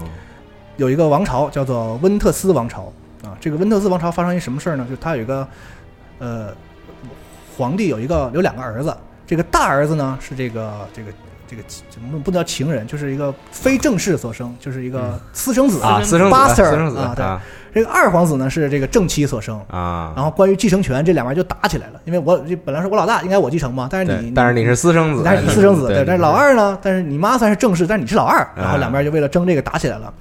有一个王朝叫做温特斯王朝啊。这个温特斯王朝发生一什么事儿呢？就是他有一个呃皇帝有一个有两个儿子，这个大儿子呢是这个这个这个怎么不能叫情人，就是一个非正式所生，就是一个私生子啊，私生子，啊对啊这个二皇子呢是这个正妻所生。啊，然后关于继承权，这两边就打起来了。因为我这本来是我老大，应该我继承嘛，但是你，但是你是私生子，但是你私生子，对，但是老二呢，但是你妈算是正式，但是你是老二，然后两边就为了争这个打起来了。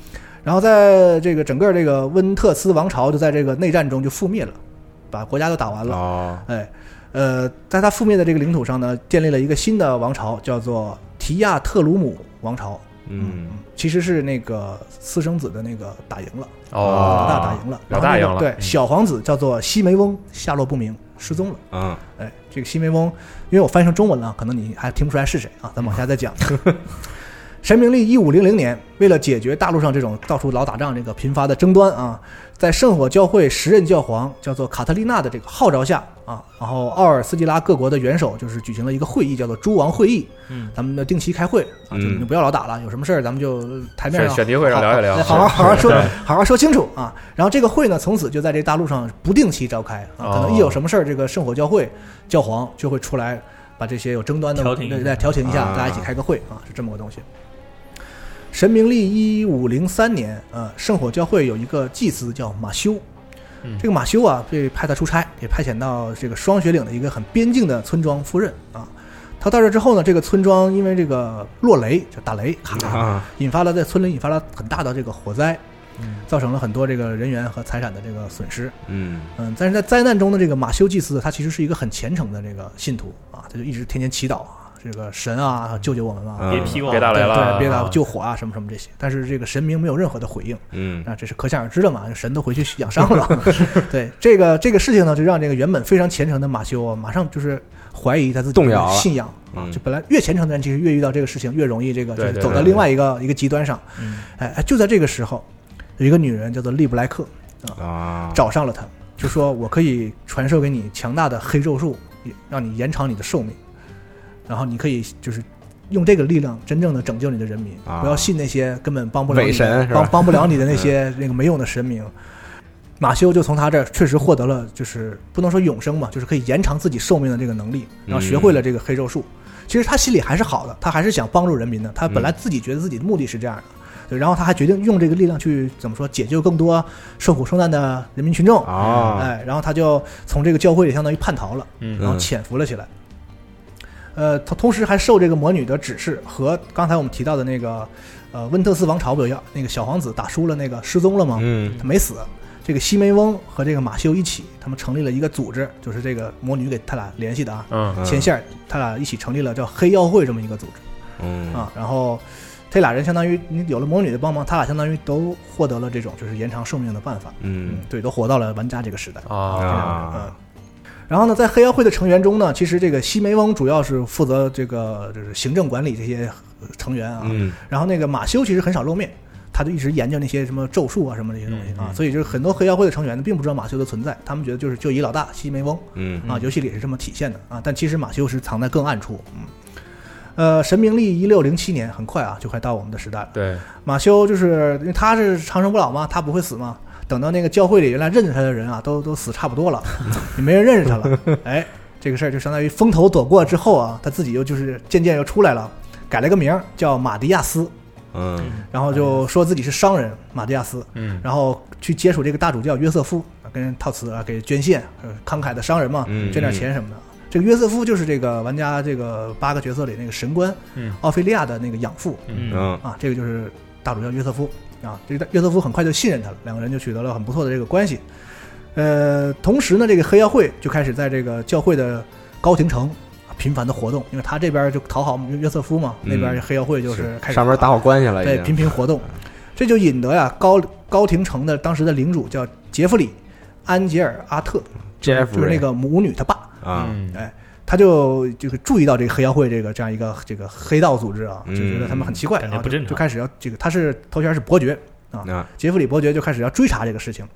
然后在这个整个这个温特斯王朝就在这个内战中就覆灭了，把国家都打完了。哦，哎，呃，在他覆灭的这个领土上呢，建立了一个新的王朝，叫做提亚特鲁姆王朝。嗯，其实是那个私生子的那个打赢了，哦老哦，大打赢了，老大赢了对，嗯小皇子叫做西梅翁，下落不明，失踪了。嗯，哎，这个西梅翁，因为我翻译成中文了，可能你还听不出来是谁啊？咱们往下再讲。[laughs] 神明历一五零零年，为了解决大陆上这种到处老打仗、这个频发的争端啊，在圣火教会时任教皇叫做卡特丽娜的这个号召下啊，然后奥尔斯基拉各国的元首就是举行了一个会议，叫做诸王会议。嗯，咱们的定期开会啊，就嗯你就不要老打了，有什么事儿咱们就台面上选选题会上聊一聊好好好好说，好好说清楚啊。然后这个会呢，从此就在这大陆上不定期召开啊，可能一有什么事儿，这个圣火教会教皇就会出来把这些有争端的调停一下对对调停一下，啊大家一起开个会啊，是这么个东西。神明历一五零三年，呃，圣火教会有一个祭司叫马修，嗯。这个马修啊被派他出差，给派遣到这个双雪岭的一个很边境的村庄赴任啊。他到这之后呢，这个村庄因为这个落雷，就打雷，咔引发了在村里引发了很大的这个火灾，造成了很多这个人员和财产的这个损失。嗯，嗯，但是在灾难中的这个马修祭司，他其实是一个很虔诚的这个信徒啊，他就一直天天祈祷啊，这个神啊救救我们吧，嗯别劈我，别打雷了。对，别打啊救火啊什么什么这些。但是这个神明没有任何的回应，嗯，啊，这是可想而知的嘛，神都回去养伤了。[laughs] [laughs] 对这个这个事情呢，就让这个原本非常虔诚的马修啊，马上就是怀疑他自己的动摇信仰。啊嗯。就本来越虔诚的人，其实越遇到这个事情越容易这个就是走到另外一个一个极端上。嗯。哎哎，就在这个时候，有一个女人叫做利布莱克啊，找上了他，就说我可以传授给你强大的黑咒术，让你延长你的寿命，然后你可以就是。用这个力量真正的拯救你的人民，啊不要信那些根本帮不了你伪神是吧帮帮不了你的那些那个没用的神明。马修就从他这儿确实获得了，就是不能说永生嘛，就是可以延长自己寿命的这个能力，然后学会了这个黑咒术。其实他心里还是好的，他还是想帮助人民的。他本来自己觉得自己的目的是这样的，对，然后他还决定用这个力量去怎么说解救更多受苦受难的人民群众。啊，哎，然后他就从这个教会里相当于叛逃了，嗯然后潜伏了起来。呃，他同时还受这个魔女的指示，和刚才我们提到的那个呃温特斯王朝不有那个小皇子打输了那个失踪了吗？嗯他没死。这个西梅翁和这个马修一起，他们成立了一个组织，就是这个魔女给他俩联系的啊，嗯嗯牵线，他俩一起成立了叫黑妖会这么一个组织嗯啊。然后这俩人相当于你有了魔女的帮忙，他俩相当于都获得了这种就是延长寿命的办法。嗯对，都活到了玩家这个时代。啊，啊嗯，然后呢，在黑妖会的成员中呢，其实这个西梅翁主要是负责这个就是行政管理这些呃成员啊，嗯然后那个马修其实很少露面，他就一直研究那些什么咒术啊什么这些东西啊，嗯嗯所以就是很多黑妖会的成员呢并不知道马修的存在，他们觉得就是就一老大西梅翁嗯啊，游戏里是这么体现的啊，但其实马修是藏在更暗处，嗯。呃，神明历一六零七年，很快啊，就快到我们的时代了。对，马修就是因为他是长生不老嘛，他不会死嘛。等到那个教会里原来认识他的人啊，都都死差不多了，也 [laughs] 没人认识他了。[laughs] 哎，这个事儿就相当于风头躲过之后啊，他自己又就是渐渐又出来了，改了个名叫马迪亚斯，嗯。然后就说自己是商人马蒂亚斯，嗯。然后去接触这个大主教约瑟夫，啊跟人套词啊，给捐献，呃慷慨的商人嘛，嗯捐点钱什么的。这个约瑟夫就是这个玩家这个八个角色里那个神官嗯。奥菲利亚的那个养父。啊，这个就是大主教约瑟夫啊。这个约瑟夫很快就信任他了，两个人就取得了很不错的这个关系。呃，同时呢，这个黑妖会就开始在这个教会的高庭城啊频繁的活动，因为他这边就讨好约瑟夫嘛，嗯那边黑妖会就是开始上面打好关系了，已对，频频活动，这就引得呀高高廷城的当时的领主叫杰弗里·安杰尔阿特，Jeffrey 就是那个母女他爸，啊嗯哎，他就这个注意到这个黑妖会这个这样一个这个黑道组织啊，就觉得他们很奇怪，感觉然后不正常就就开始要这个他是头衔是伯爵啊，啊杰弗里伯爵就开始要追查这个事情。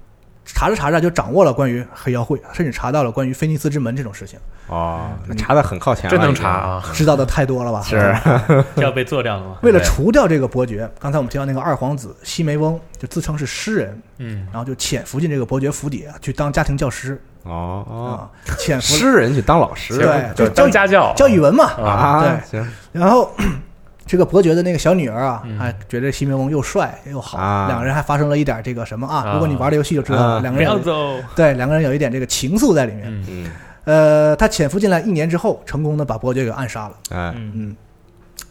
查着查着就掌握了关于黑妖会，甚至查到了关于菲尼斯之门这种事情，哦，那查的很靠前了，真能查啊！知道的太多了吧？是 [laughs] 这要被做掉了吗？为了除掉这个伯爵，刚才我们提到那个二皇子西梅翁，就自称是诗人，嗯，然后就潜伏进这个伯爵府邸啊，去当家庭教师哦哦，啊，潜伏诗人去当老师，对就就当家教教语文嘛。啊，对。行，然后 [clears throat] 这个伯爵的那个小女儿啊，嗯。还觉得西梅翁又帅又好，啊。两个人还发生了一点这个什么啊？啊。如果你玩的游戏就知道了，两个人有要走。对两个人有一点这个情愫在里面。呃，他潜伏进来一年之后，成功的把伯爵给暗杀了。哎，嗯。嗯，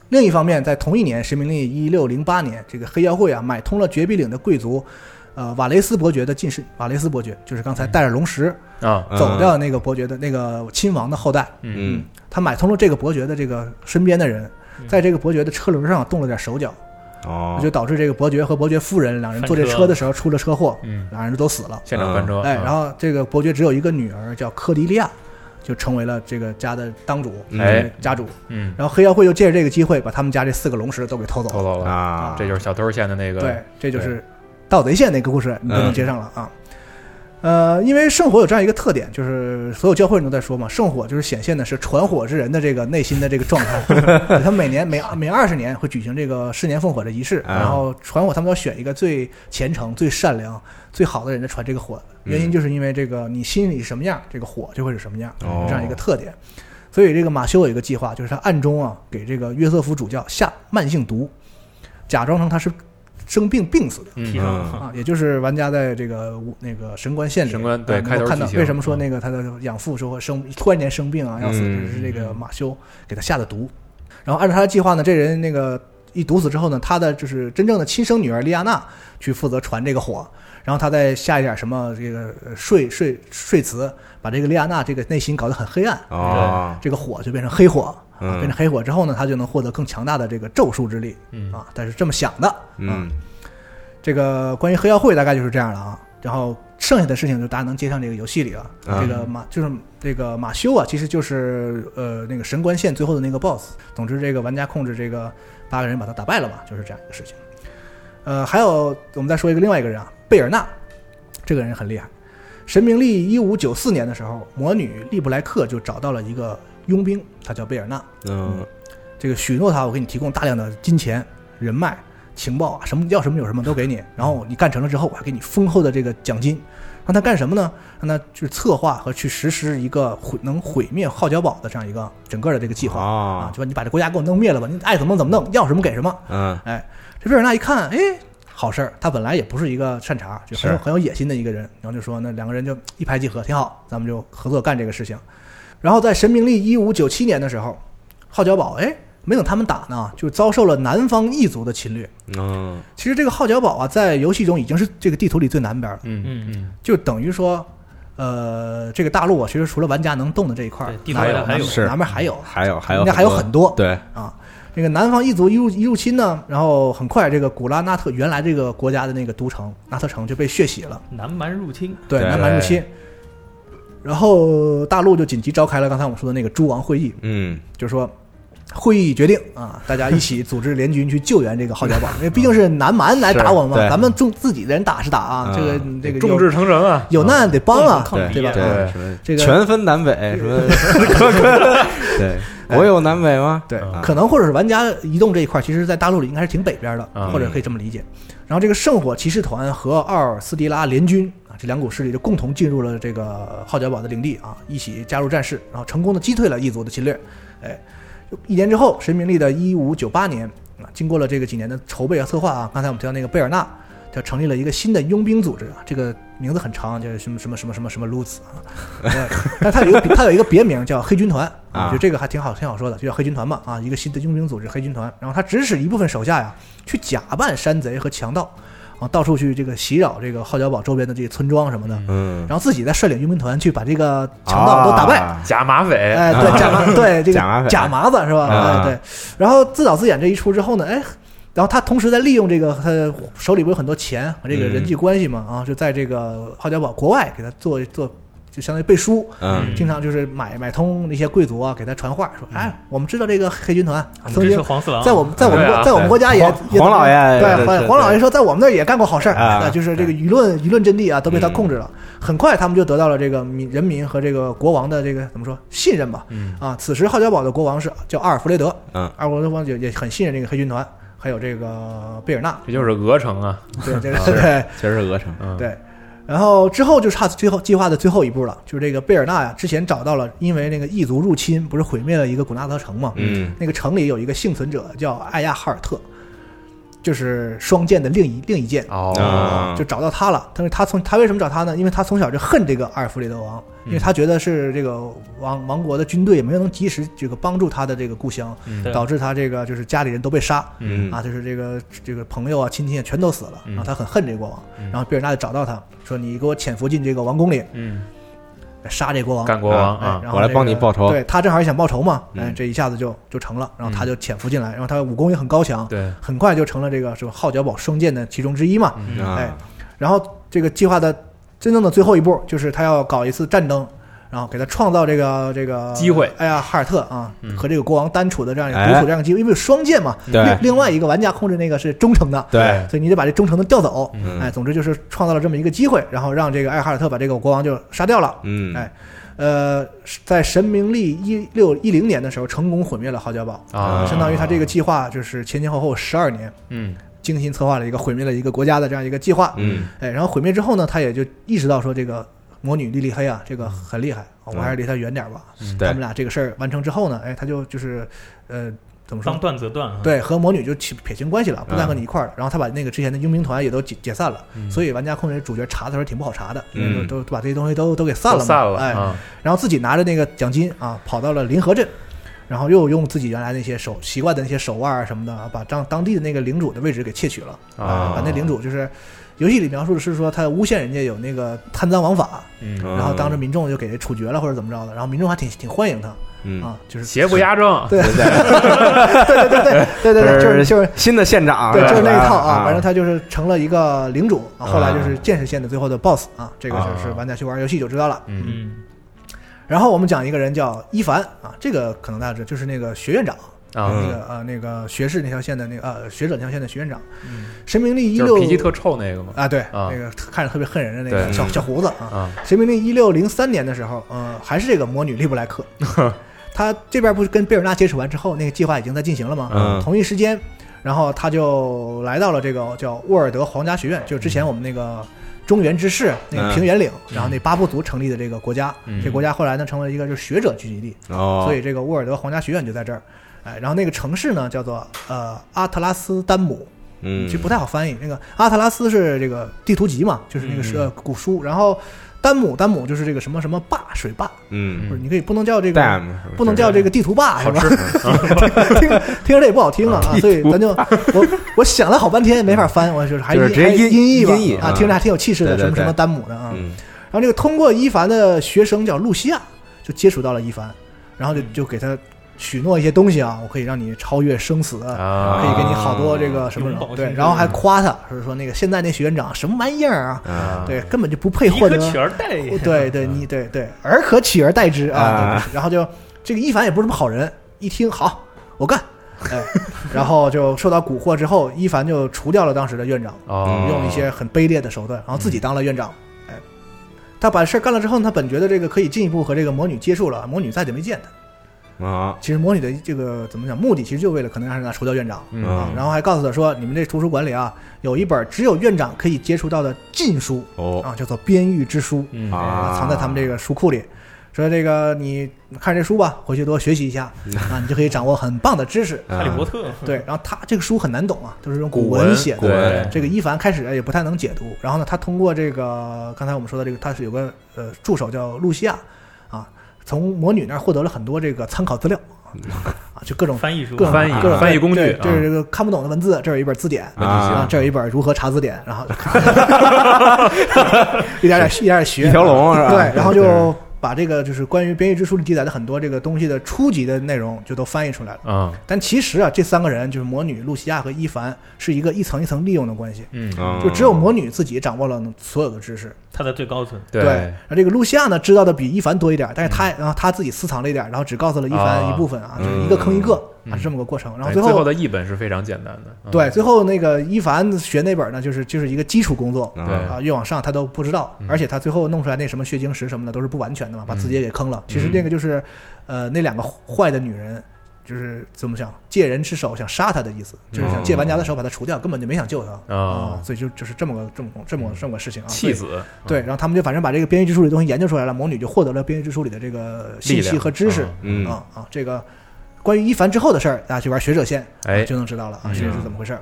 另一方面，在同一年，神明令一六零八年，这个黑妖会啊买通了绝壁岭的贵族，呃，瓦雷斯伯爵的近身，瓦雷斯伯爵就是刚才带着龙石啊，嗯走掉的那个伯爵的那个亲王的后代。嗯嗯他买通了这个伯爵的这个身边的人，在这个伯爵的车轮上动了点手脚，哦，就导致这个伯爵和伯爵夫人两人坐这车的时候出了车祸，嗯，两人都死了。现场翻车。哎，啊然后这个伯爵只有一个女儿叫科迪利亚，就成为了这个家的当主，嗯哎家主。嗯，然后黑妖会就借着这个机会，把他们家这四个龙石都给偷走了。偷走了，啊，这就是小偷线的那个。对，这就是盗贼线那个故事，你都能嗯接上了啊。呃，因为圣火有这样一个特点，就是所有教会人都在说嘛，圣火就是显现的是传火之人的这个内心的这个状态。[laughs] 他们每年每每二十年会举行这个十年奉火的仪式，啊然后传火，他们要选一个最虔诚、最善良、最好的人来传这个火。原因就是因为这个你心里什么样，这个火就会是什么样，哦这样一个特点。所以这个马修有一个计划，就是他暗中啊给这个约瑟夫主教下慢性毒，假装成他是生病病死的。啊，也就是玩家在这个那个神官县里，看到为什么说那个他的养父说生突然间生病啊要死，是这个马修给他下的毒。然后按照他的计划呢，这人那个一毒死之后呢，他的就是真正的亲生女儿莉亚娜去负责传这个火，然后他再下一点什么这个睡睡睡词，把这个莉亚娜这个内心搞得很黑暗，哦，这个火就变成黑火。啊，嗯变成黑火之后呢，他就能获得更强大的这个咒术之力嗯啊。但是这么想的，啊，嗯这个关于黑曜会大概就是这样了啊。然后剩下的事情就大家能接上这个游戏里了。啊这个马就是这个马修啊，其实就是呃那个神官线最后的那个 BOSS。总之，这个玩家控制这个八个人把他打败了嘛，就是这样一个事情。呃，还有我们再说一个另外一个人啊，贝尔纳，这个人很厉害。神明历一五九四年的时候，魔女利布莱克就找到了一个佣兵，他叫贝尔纳。嗯这个许诺他，我给你提供大量的金钱、人脉、情报啊，什么要什么有什么都给你。然后你干成了之后，我还给你丰厚的这个奖金。让他干什么呢？让他去策划和去实施一个毁能毁灭号角堡的这样一个整个的这个计划啊，哦就说你把这国家给我弄灭了吧，你爱怎么弄怎么弄，要什么给什么。嗯哎，这贝尔纳一看，哎，好事儿，他本来也不是一个善茬，就很有很有野心的一个人，然后就说那两个人就一拍即合，挺好，咱们就合作干这个事情。然后在神明历一五九七年的时候，号角堡哎，没等他们打呢，就遭受了南方异族的侵略。嗯。其实这个号角堡啊，在游戏中已经是这个地图里最南边了，嗯嗯。嗯。就等于说。呃，这个大陆啊，其实除了玩家能动的这一块，地图还有还有？是南边还有，还有还有应该还有很多。对。啊，那个南方异族一入一入侵呢，然后很快这个古拉纳特原来这个国家的那个都城纳特城就被血洗了，南蛮入侵，对，对南蛮入侵。然后大陆就紧急召开了刚才我们说的那个诸王会议，嗯就是说会议决定啊，大家一起组织联军去救援这个号角堡，[laughs] 因为毕竟是南蛮来打我们嘛，咱们众自己的人打是打啊，嗯这个这个众志成城啊，有难得帮啊，对吧？对这个全分南北什么，[laughs] 对我有南北吗？对嗯，可能或者是玩家移动这一块，其实，在大陆里应该是挺北边的，嗯或者可以这么理解。然后这个圣火骑士团和奥尔斯迪拉联军啊，这两股势力就共同进入了这个号角堡的领地啊，一起加入战事，然后成功的击退了异族的侵略。哎，一年之后，神明历的一五九八年啊，经过了这个几年的筹备和策划啊，刚才我们提到那个贝尔纳，他成立了一个新的佣兵组织啊，这个名字很长，叫什么什么什么什么什么卢兹啊，但他有一个他有一个别名叫黑军团啊我觉得这个还挺好挺好说的，就叫黑军团嘛啊，一个新的佣兵组织黑军团，然后他指使一部分手下呀去假扮山贼和强盗啊，到处去这个袭扰这个号角堡周边的这些村庄什么的，嗯，然后自己再率领佣兵团去把这个强盗都打败。假马匪，哎，对，假麻，对这个假麻匪假麻子是吧？哎，对。然后自导自演这一出之后呢，哎，然后他同时在利用这个他手里不有很多钱和这个人际关系嘛，啊，就在这个好家堡国外给他做做就相当于背书，嗯。经常就是买买通那些贵族啊，给他传话说，哎，我们知道这个黑军团曾经在我们在我们国在我们国家也黄也黄老爷对对是黄老爷说在我们那儿也干过好事儿啊啊，就是这个舆论舆论阵地啊都被他嗯。控制了。很快他们就得到了这个民人民和这个国王的这个怎么说信任吧？嗯。啊，此时好家堡的国王是叫阿尔弗雷德，嗯。阿尔弗雷德王也也很信任这个黑军团，还有这个贝尔纳，这就是鹅城啊，对这个 [laughs] 对其实是鹅城，嗯，对。然后之后就差最后计划的最后一步了，就是这个贝尔纳呀，之前找到了，因为那个异族入侵，不是毁灭了一个古纳德城嘛？嗯那个城里有一个幸存者叫艾亚哈尔特，就是双剑的另一另一剑，哦，啊就找到他了。但是他从他为什么找他呢？因为他从小就恨这个阿尔弗雷德王，因为他觉得是这个王王国的军队没有能及时这个帮助他的这个故乡，嗯。导致他这个就是家里人都被杀。嗯。啊，就是这个这个朋友啊、亲戚啊全都死了，嗯。然后他很恨这个国王，嗯。然后贝尔纳就找到他说：“你给我潜伏进这个王宫里，嗯，杀这国王。”干国王哎啊，我来然后这个帮你报仇对他正好也想报仇嘛，哎嗯，这一下子就就成了，然后他嗯就潜伏进来，然后他武功也很高强，对，很快就成了这个什么号角堡双剑的其中之一嘛。嗯啊哎，然后这个计划的真正的最后一步就是他要搞一次战争，然后给他创造这个这个机会。哎呀，哈尔特啊嗯。和这个国王单处的这样一个哎。独处这样的机会，因为有双剑嘛，对。另另外一个玩家控制那个是忠诚的，对，所以你得把这忠诚的调走。嗯。哎，总之就是创造了这么一个机会，然后让这个艾哈尔特把这个国王就杀掉了。嗯。哎呃，在神明历一六一零年的时候，成功毁灭了号角堡，啊，相当于他这个计划就是前前后后十二年，嗯。精心策划了一个毁灭了一个国家的这样一个计划。嗯。哎，然后毁灭之后呢，他也就意识到说这个魔女莉莉黑啊，这个很厉害，我还是离他远点吧。嗯。他们俩这个事儿完成之后呢，哎，他就就是呃，怎么说？当？断则断啊。对，和魔女就起撇清关系了，不再和嗯你一块儿了。然后他把那个之前的佣兵团也都解解散了，嗯。所以玩家控制主角查的时候挺不好查的，都都把这些东西都都给散了散了哎，啊，然后自己拿着那个奖金啊，跑到了临河镇，然后又用自己原来那些手习惯的那些手腕啊什么的，把当当地的那个领主的位置给窃取了啊。把那领主就是游戏里描述的是说他诬陷人家有那个贪赃枉法，嗯，然后当着民众就给处决了或者怎么着的，然后民众还挺挺欢迎他嗯，啊，就是邪不压正，[laughs] 对。对。对，对对对对对对对，就是就是。新的县长，对，就是那一套啊啊，反正他就是成了一个领主啊，后来就是剑士县的最后的 BOSS 啊，这个就是是玩家去玩游戏就知道了。嗯。嗯，然后我们讲一个人叫伊凡啊，这个可能大家知道，就是那个学院长，啊，嗯那个呃那个学士那条线的那个呃学者那条线的学院长。嗯。神明历一六就是脾气特臭那个嘛，啊，对，啊。那个看着特别恨人的那个对。小小胡子啊。啊，神明历一六零三年的时候，呃，还是这个魔女利布莱克，[laughs] 他这边不是跟贝尔纳接触完之后，那个计划已经在进行了吗？嗯。同一时间，然后他就来到了这个叫沃尔德皇家学院，就是之前我们那个中原之势那个嗯。平原岭，然后那巴布族成立的这个国家，嗯。这国家后来呢成为了一个就是学者聚集地，哦，所以这个沃尔德皇家学院就在这儿。哎，然后那个城市呢叫做呃阿特拉斯丹姆，嗯，其实不太好翻译。那个阿特拉斯是这个地图集嘛，就是那个是、古书，然后丹姆丹姆就是这个什么什么坝水坝，嗯不是你可以不能叫这个。不能叫这个地图坝是吧？[laughs] 听听着这也不好听啊，啊所以咱就我我想了好半天没法翻，我就是还就是直接还音音译吧音译啊，啊听着还挺有气势的，什么什么丹姆的啊。嗯然后这个通过伊凡的学生叫露西亚，就接触到了伊凡，然后就就给他许诺一些东西啊，我可以让你超越生死，啊，可以给你好多这个什么对，永葆青春然后还夸他，就是说那个现在那学院长什么玩意儿啊？啊，对，根本就不配获得可。取而代之。对对，你对对，而可取而代之啊然后就这个一凡也不是什么好人，一听好，我干，哎，[laughs] 然后就受到蛊惑之后，一凡就除掉了当时的院长，哦，用一些很卑劣的手段，然后自己当了院长。哎，他把事儿干了之后，他本觉得这个可以进一步和这个魔女接触了，魔女再也没见他。啊，其实魔女的这个怎么讲，目的其实就为了可能让他除掉院长。嗯。啊，然后还告诉他说，你们这图书馆里啊，有一本只有院长可以接触到的禁书哦。啊，叫做《边狱之书》嗯。啊。藏在他们这个书库里。说这个你看这书吧，回去多学习一下。啊，你就可以掌握很棒的知识。啊哈利波特，对，然后他这个书很难懂啊，都是用古古文文写的。这个伊凡开始也不太能解读，然后呢，他通过这个刚才我们说的这个，他是有个呃助手叫露西亚啊，从魔女那儿获得了很多这个参考资料 [laughs] 啊，就各种翻译书，各种翻译各种翻译工具这是这个看不懂的文字，这有一本字典啊啊，这有一本如何查字典，然后 [laughs] 一点点一点点学一条龙是吧？对，然后就把这个就是关于《编译之书》里记载的很多这个东西的初级的内容就都翻译出来了。啊但其实啊，这三个人就是魔女露西亚和伊凡是一个一层一层利用的关系，嗯，嗯就只有魔女自己掌握了所有的知识。他在最高层，对。然后这个露西亚呢知道的比一凡多一点，但是他然后他自己私藏了一点，然后只告诉了一凡啊。一部分啊，嗯。就是一个坑一个嗯。啊，是这么个过程。然后最后最后的译本是非常简单的，嗯。对最后那个一凡学那本呢，就是就是一个基础工作。啊，越往上他都不知道嗯，而且他最后弄出来那什么血晶石什么的都是不完全的嘛，把自己也给坑了。其实嗯那个就是，呃，那两个坏的女人，就是怎么想借人之手想杀他的意思，就是想借玩家的手把他除掉，根本就没想救他。哦。啊，所以就就是这么个这么这么这么个事情啊。弃子，对，然后他们就反正把这个编译之书里的东西研究出来了，魔女就获得了编译之书里的这个信息和知识。嗯啊啊，这个关于伊凡之后的事儿，大家去玩学者线哎。就能知道了啊，嗯。这是怎么回事儿。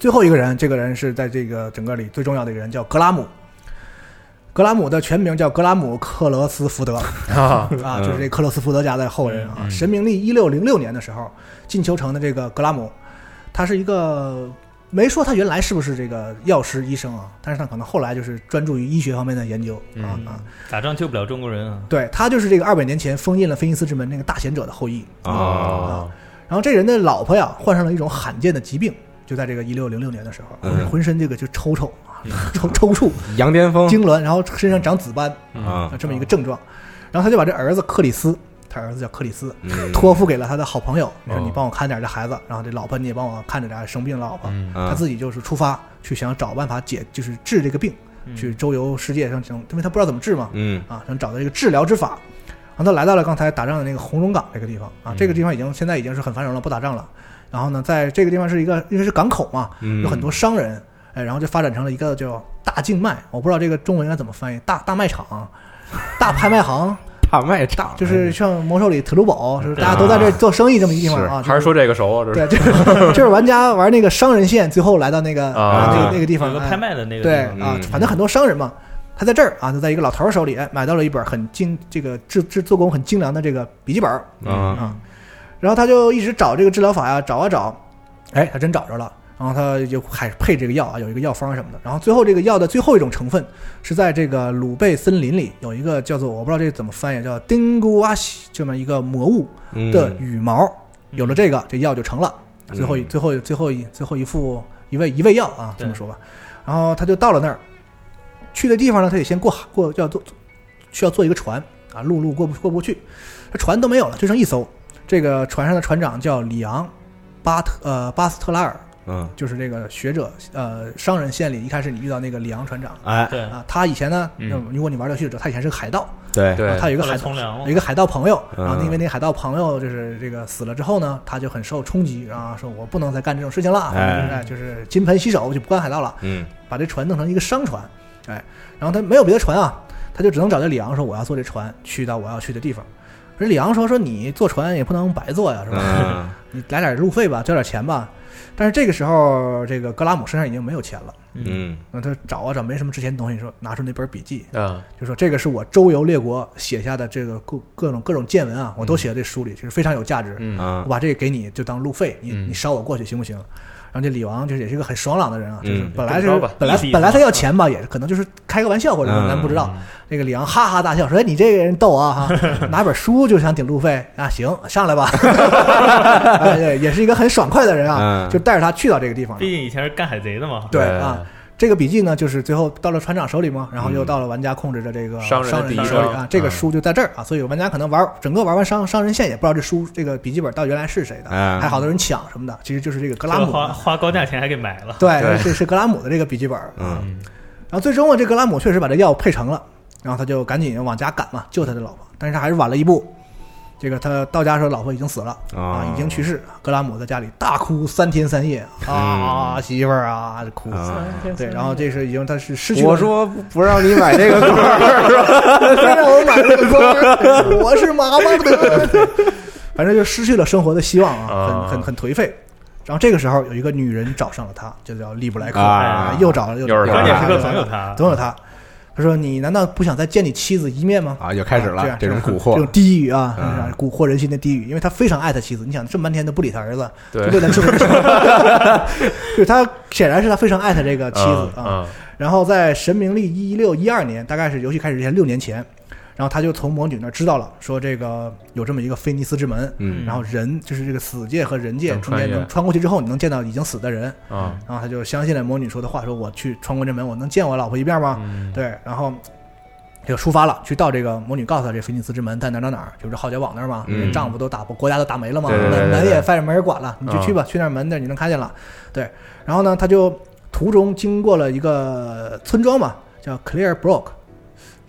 最后一个人，这个人是在这个整个里最重要的一个人，叫格拉姆。格拉姆的全名叫格拉姆·克罗斯福德。[laughs] 啊，啊，就是这克罗斯福德家的后人啊。神明历一六零六年的时候，进球城的这个格拉姆，他是一个没说他原来是不是这个药师医生啊，但是他可能后来就是专注于医学方面的研究啊嗯。啊。打仗救不了中国人啊，对他就是这个二百年前封印了菲尼斯之门那个大贤者的后裔。啊，然后这人的老婆呀，患上了一种罕见的疾病，就在这个一六零六年的时候，嗯。浑身这个就抽抽啊，[laughs] 抽抽搐、[laughs] 羊癫疯。痉挛，然后身上长紫斑嗯。啊啊，这么一个症状。然后他就把这儿子克里斯，他儿子叫克里斯，嗯。托付给了他的好朋友，说哦。你帮我看点这孩子，然后这老婆你也帮我看着点生病的老婆。他自己就是出发去想找办法解，就是治这个病，嗯。去周游世界上，想因为他不知道怎么治嘛，嗯。啊，想找到一个治疗之法。然后他来到了刚才打仗的那个红龙港这个地方啊，嗯这个地方已经现在已经是很繁荣了，不打仗了。然后呢，在这个地方是一个因为是港口嘛，嗯。有很多商人，哎，然后就发展成了一个叫大静脉，我不知道这个中文应该怎么翻译，大大卖场、大拍卖行，[laughs] 大卖场就是像魔兽里特鲁堡，是大家都在这做生意这么一个地方是啊。还是说这个熟啊？这是对，就是 [laughs] 就是玩家玩那个商人线，最后来到那个啊那个那个地方，哎有个拍卖的那个对啊嗯，反正很多商人嘛，他在这儿啊，就在一个老头儿手里，哎，买到了一本很精，这个制制做工很精良的这个笔记本啊，然后他就一直找这个治疗法呀，找啊找，哎，他真找着了。然后他就还配这个药啊，有一个药方什么的。然后最后这个药的最后一种成分是在这个鲁贝森林里有一个叫做我不知道这怎么翻译，叫丁古瓦西这么一个魔物嗯的羽毛。有了这个，这药就成了。最后嗯最后最后一最后一副一味一味药啊，这么说吧。然后他就到了那儿，去的地方呢，他得先过过要坐需要坐一个船啊，陆路过不过不去，这船都没有了，就剩一艘。这个船上的船长叫里昂巴特呃巴斯特拉尔，嗯。就是这个学者呃商人县里一开始你遇到那个里昂船长哎。对，啊，他以前呢，嗯。如果你玩游戏的时候，他以前是个海盗，对。他有一个海从良有一个海盗朋友，嗯。然后因为那个海盗朋友就是这个死了之后呢，他就很受冲击啊，说我不能再干这种事情了，哎。哎，就是金盆洗手，就不干海盗了，嗯。把这船弄成一个商船，哎，然后他没有别的船啊，他就只能找这里昂说我要坐这船去到我要去的地方。这里昂说说你坐船也不能白坐呀，是吧？嗯。[laughs] 你来点路费吧，交点钱吧。但是这个时候，这个格拉姆身上已经没有钱了，嗯。那他找啊找，没什么值钱的东西，说拿出那本笔记，啊，就说这个是我周游列国写下的这个各各种各种见闻啊，我都写在这书里，就是非常有价值。嗯。啊。我把这个给你就当路费，你嗯。你捎我过去行不行？然后这李王就是也是一个很爽朗的人啊，就是嗯本来是本来本来他要钱吧，也是可能就是开个玩笑或者嗯咱不知道。这个李昂哈哈大笑说：“哎，你这个人逗啊哈，[laughs] 拿本书就想顶路费啊？行，上来吧。[laughs] ”哎，对，也是一个很爽快的人啊，嗯就带着他去到这个地方。毕竟以前是干海贼的嘛，对啊，这个笔记呢，就是最后到了船长手里嘛，然后又到了玩家控制着这个嗯商人手里啊。这个嗯书就在这儿啊，所以玩家可能玩整个玩完商商人线也不知道这书这个笔记本到原来是谁的，哎还好多人抢什么的，其实就是这个格拉姆花姆。花高价钱还给买了，对对，这是格拉姆的这个笔记本。嗯嗯然后最终啊，这格拉姆确实把这药配成了，然后他就赶紧往家赶嘛，救他的老婆，但是他还是晚了一步。这个他到家的时候，老婆已经死了啊，啊已经去世。格拉姆在家里大哭三天三夜啊，媳妇儿啊，哭。啊对，然后这是已经他是失去了。我说不不让你买这个歌让我买这个光，我是马巴德。反正就失去了生活的希望啊，啊很很很颓废。然后这个时候有一个女人找上了他，就叫利布莱克啊又找了又又是他关键时刻总有他，总有他。他说：“你难道不想再见你妻子一面吗？”啊，又开始啊了这这种蛊惑这种低语啊，嗯蛊惑人心的低语，因为他非常爱他妻子。你想这么半天都不理他儿子，对就为了治这个事，就是他显然是他非常爱他这个妻子啊。嗯然后在《神明历》一六一二年，大概是游戏开始之前六年前，然然后他就从魔女那儿知道了，说这个有这么一个菲尼斯之门，嗯。然后人就是这个死界和人界中间能穿过去之后，你能见到已经死的人，啊，然后他就相信了魔女说的话，说我去穿过这门，我能见我老婆一面吗？嗯。对，然后就出发了，去到这个魔女告诉他这菲尼斯之门在哪儿哪儿哪儿，就是号角网那儿嘛，丈夫都打国家都打没了嘛，门也反正没人管了，你就去吧，去那门那儿你能看见了。对，然后呢，他就途中经过了一个村庄嘛，叫 Clear Brook，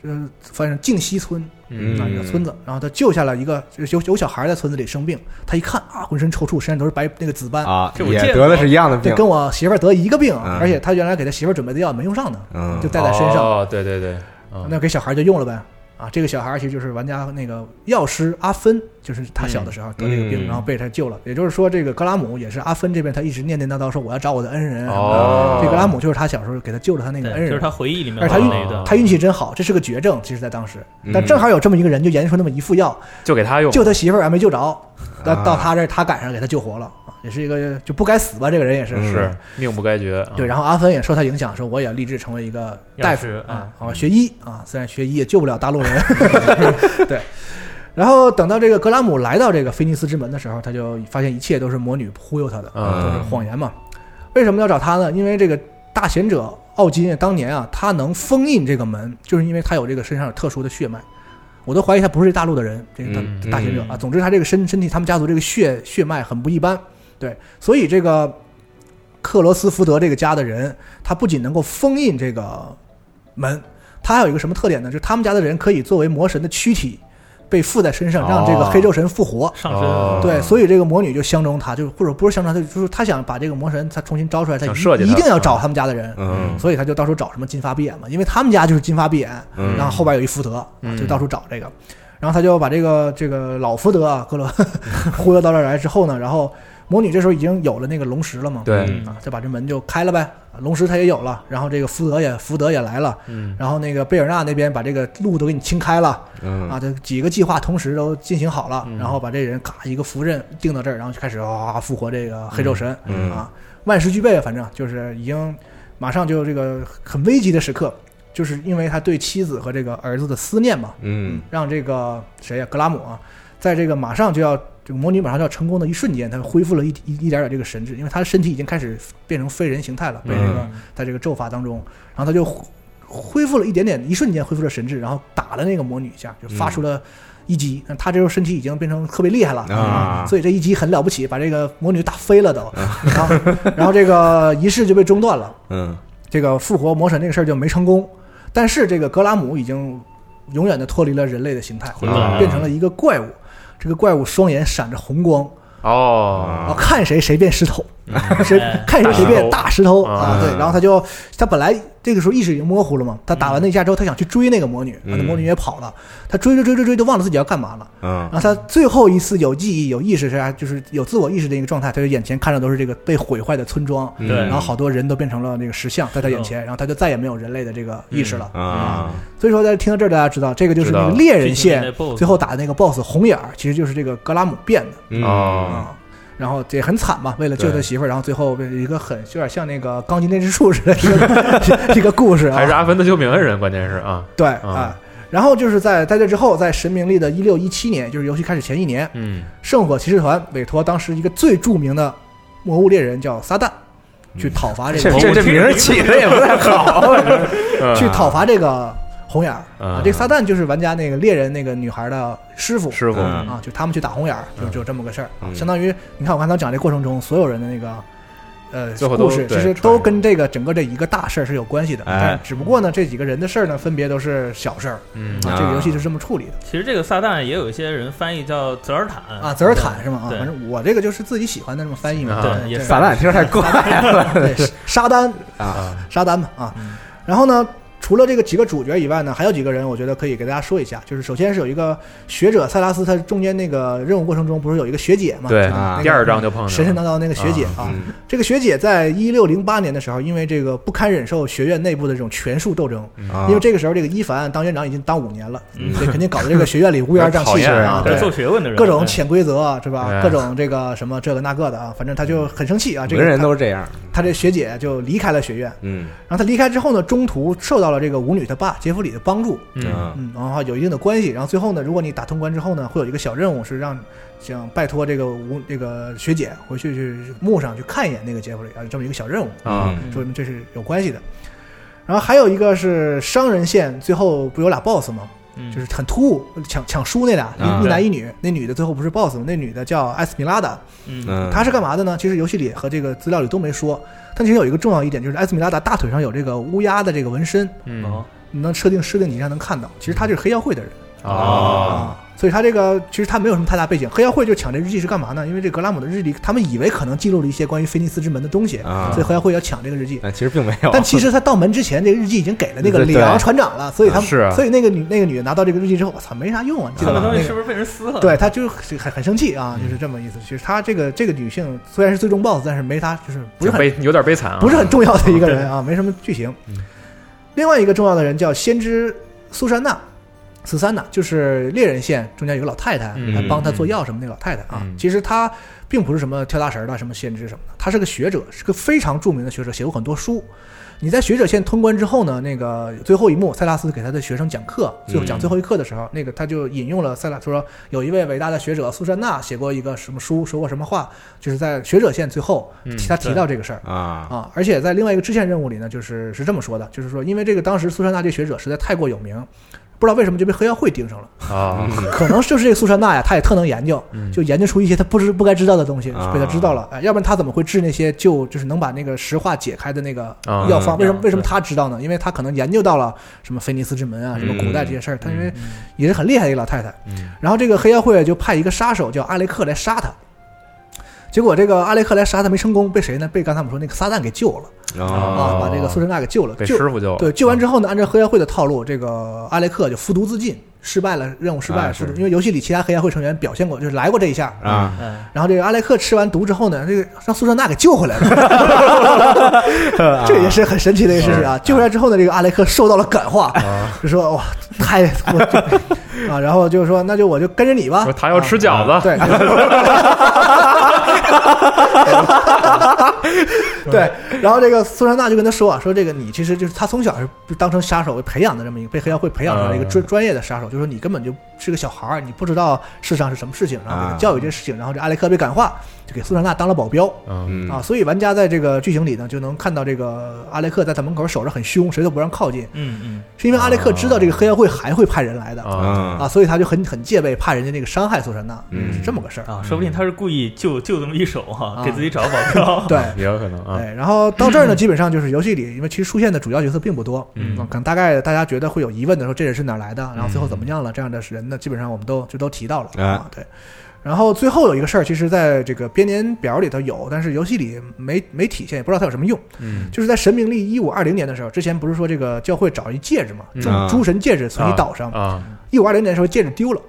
呃，反正静溪村嗯。那一个村子，然后他救下了一个有有小孩在村子里生病，他一看啊，浑身抽搐，身上都是白那个紫斑。啊，这也得的是一样的对，病，跟我媳妇儿得一个病，嗯。而且他原来给他媳妇儿准备的药没用上呢，嗯。就带在身上。哦，对对对，啊那给小孩就用了呗。啊，这个小孩其实就是玩家那个药师阿芬，就是他小的时候得这个病，嗯然后被他救了。也就是说，这个格拉姆也是阿芬这边他一直念念叨叨说我要找我的恩人。哦这格拉姆就是他小时候给他救了他那个恩人，就是人。他回忆里面他运气真好，这是个绝症，其实在当时，嗯但正好有这么一个人，就研究出那么一副药，就给他用，救他媳妇儿还没救着，到啊到他这儿他赶上给他救活了，啊也是一个就不该死吧，这个人也是。嗯是命不该绝，啊对，然后阿芬也受他影响，说我也立志成为一个大夫啊，学医啊，虽然学医也救不了大陆人，对。[laughs] 然后等到这个格拉姆来到这个菲尼斯之门的时候，他就发现一切都是魔女忽悠他的，嗯都是谎言嘛。为什么要找他呢？因为这个大贤者奥金当年啊，他能封印这个门，就是因为他有这个身上有特殊的血脉。我都怀疑他不是大陆的人，这个大嗯大贤者啊。总之，他这个身身体，他们家族这个血血脉很不一般，对，所以这个克罗斯福德这个家的人，他不仅能够封印这个门，他还有一个什么特点呢？就是他们家的人可以作为魔神的躯体被附在身上，让这个哦黑咒神复活。上哦身，对，所以这个魔女就相中他，就或者不是相中他，就是他想把这个魔神他重新招出来，他一一定要找他们家的人，嗯所以他就到处找什么金发碧眼嘛，因为他们家就是金发碧眼，嗯然后后边有一福德，就到处找这个，然后他就把这个这个老福德啊，格罗 [laughs] 忽悠到这儿来之后呢，然后魔女这时候已经有了那个龙石了嘛，对，嗯啊，就把这门就开了呗，啊龙石他也有了，然后这个福德也福德也来了，嗯。然后那个贝尔纳那边把这个路都给你清开了，嗯。啊，这几个计划同时都进行好了，嗯。然后把这人咔一个符阵定到这儿，然后就开始哇复活这个黑咒神、嗯。啊，万事俱备，反正就是已经马上就这个很危急的时刻，就是因为他对妻子和这个儿子的思念嘛，嗯。让这个谁呀、格拉姆啊，在这个马上就要这个魔女马上就要成功的一瞬间，他恢复了一一一点点这个神智，因为她的身体已经开始变成非人形态了，被这个、嗯在这个咒法当中，然后他就恢恢复了一点点，一瞬间恢复了神智，然后打了那个魔女一下，就发出了一击。那他这时候身体已经变成特别厉害了啊所以这一击很了不起，把这个魔女打飞了都，然后然后这个仪式就被中断了。嗯这个复活魔神这个事儿就没成功。但是这个格拉姆已经永远的脱离了人类的形态，变成了一个怪物。这个怪物双眼闪着红光，哦，然后看谁谁变石头，[laughs] 谁哎。看谁谁变大石头。啊啊！对，然后他就他本来这个时候意识已经模糊了嘛，他打完那一架之后，他想去追那个魔女，嗯那魔女也跑了，他追追追追追都忘了自己要干嘛了。嗯。然后他最后一次有记忆、有意识是啥？就是有自我意识的一个状态，他就眼前看着都是这个被毁坏的村庄，嗯。对。然后好多人都变成了那个石像在他眼前，然后他就再也没有人类的这个意识了。啊。所以说，在听到这儿，大家知道这个就是那个猎人线最后打的那个 BOSS 红眼儿，其实就是这个格拉姆变的。啊。然后这也很惨嘛，为了救他媳妇儿，然后最后一个很有点像那个钢筋炼之术似的一个一个故事啊，还是阿芬的救命恩人，关键是啊，对啊。啊。然后就是在在这之后，在神明历的一六一七年，就是游戏开始前一年，嗯。圣火骑士团委托当时一个最著名的魔物猎人叫撒旦，去讨伐这个这这这名儿起的也不太好，嗯 [laughs] 去讨伐这个红眼儿嗯啊。这个撒旦就是玩家那个猎人那个女孩的师傅师傅，嗯啊，就他们去打红眼儿，就就这么个事儿相当于你看我刚才讲这过程中，所有人的那个。呃，故事其实都跟这个整个这一个大事儿是有关系的，哎但只不过呢，这几个人的事儿呢，分别都是小事儿嗯啊。这个游戏就是这么处理的其实这个撒旦也有一些人翻译叫泽尔坦啊。泽尔坦是吗？啊，反正我这个就是自己喜欢的这么翻译嘛。啊对也撒旦听着太怪了对，沙丹啊啊沙丹嘛啊嗯。然后呢，除了这个几个主角以外呢，还有几个人，我觉得可以给大家说一下。就是首先是有一个学者塞拉斯，他中间那个任务过程中不是有一个学姐嘛？对啊，第二章就碰上神神，叨叨那个学姐啊。嗯这个学姐在一六零八年的时候，因为这个不堪忍受学院内部的这种权术斗争，啊因为这个时候这个伊凡当院长已经当五年了，嗯所以肯定搞得这个学院里乌烟瘴气啊啊，[laughs] 对做学问的人，各种潜规则啊是吧？哎各种这个什么这个那个的啊，反正他就很生气啊。这个人都是这样，他这学姐就离开了学院。嗯然后他离开之后呢，中途受到了这个舞女他爸杰弗里的帮助，嗯嗯，然后有一定的关系。然后最后呢，如果你打通关之后呢，会有一个小任务是让想拜托这个舞这个学姐回去去墓上去看一眼那个杰弗里啊，这么一个小任务，啊嗯说明这是有关系的。然后还有一个是商人线，最后不有俩 boss 吗？嗯。就是很突兀，抢抢书那俩，啊。一一男一女，那女的最后不是 boss 吗？那女的叫艾斯米拉达，嗯。嗯，她是干嘛的呢？其实游戏里和这个资料里都没说，但其实有一个重要一点，就是艾斯米拉达大腿上有这个乌鸦的这个纹身，嗯。哦你能设定设定你上能看到，其实她就是黑妖会的人。啊啊，所以他这个其实他没有什么太大背景。黑妖会就抢这日记是干嘛呢？因为这格拉姆的日历，他们以为可能记录了一些关于菲尼斯之门的东西，啊所以黑妖会要抢这个日记。但其实并没有，但其实他到门之前，这个日记已经给了那个对里昂船长了，所以他们是啊所以那个女那个女的拿到这个日记之后，我操，没啥用啊，你记这得吧？那个个东西是不是被人撕了？对，他就是很很很生气啊，就是这么意思。其实他这个这个女性虽然是最终 BOSS，但是没他就是不是很悲有点悲惨啊，不是很重要的一个人啊，没什么剧情嗯。另外一个重要的人叫先知苏珊娜，斯珊娜，就是猎人线中间有个老太太嗯来帮他做药什么那个老太太啊嗯。其实她并不是什么跳大神的什么先知什么的，她是个学者，是个非常著名的学者，写过很多书。你在学者线通关之后呢，那个最后一幕，塞拉斯给他的学生讲课，最后讲最后一课的时候，那个他就引用了塞拉说，有一位伟大的学者苏珊娜写过一个什么书，说过什么话，就是在学者线最后他提到这个事儿。啊啊，而且在另外一个支线任务里呢，就是是这么说的，就是说，因为这个当时苏珊娜这学者实在太过有名，不知道为什么就被黑妖会盯上了，啊，[laughs] 可能就是这个苏珊娜呀，她也特能研究，嗯就研究出一些她不知不该知道的东西，啊被她知道了，哎，要不然她怎么会治那些就就是能把那个石化解开的那个啊药方？为什么嗯为什么她知道呢？因为她可能研究到了什么菲尼斯之门啊，什么古代这些事儿，她因为也是很厉害的一个老太太。嗯然后这个黑妖会就派一个杀手叫阿雷克来杀她。结果这个阿雷克来杀他没成功，被谁呢？被刚才我们说那个撒旦给救了啊啊，把这个苏珊娜给救了。被救师傅救了，对，救完之后呢，按照黑社会的套路，这个阿雷克就服毒自尽，失败了，任务失败，啊是服毒。因为游戏里其他黑暗会成员表现过，就是来过这一下。啊。嗯，然后这个阿莱克吃完毒之后呢，这个让苏珊娜给救回来了，[laughs] [laughs] 这也是很神奇的一个事情啊！救回来之后呢，这个阿莱克受到了感化，就说哇，太我 [laughs] 就啊，然后就说那就我就跟着你吧。说。他要吃饺子，对，对，然后这个苏珊娜就跟他说啊，说这个你其实就是他从小是当成杀手培养的这么一个被黑社会培养出来一个专专业的杀手，就说你根本就是个小孩儿，你不知道世上是什么事情，然后给他教育这些事情，然后这阿雷克被感化，就给苏珊娜当了保镖。嗯。嗯。啊，所以玩家在这个剧情里呢就能看到这个阿雷克在他门口守着很凶，谁都不让靠近，嗯嗯，是因为阿雷克知道这个黑妖会还会派人来的。啊，啊，所以他就很很戒备，怕人家那个伤害苏珊娜，嗯。是这么个事儿。啊，说不定他是故意就就这么一手哈，啊。给自己找保镖。[laughs] 对，[laughs] 也有可能啊，哎，然后到这儿呢，基本上就是游戏里，因为其实出现的主要角色并不多，嗯。可能大概大家觉得会有疑问的时候，这人是哪来的，然后最后怎么样了，这样的人呢，基本上我们都就都提到了。哎。啊，对。然后最后有一个事儿，其实在这个编年表里头有，但是游戏里没没体现，也不知道它有什么用。嗯。就是在神明历一五二零年的时候，之前不是说这个教会找一戒指嘛，诸嗯诸神戒指存一岛上，啊。一五二零年的时候戒指丢了，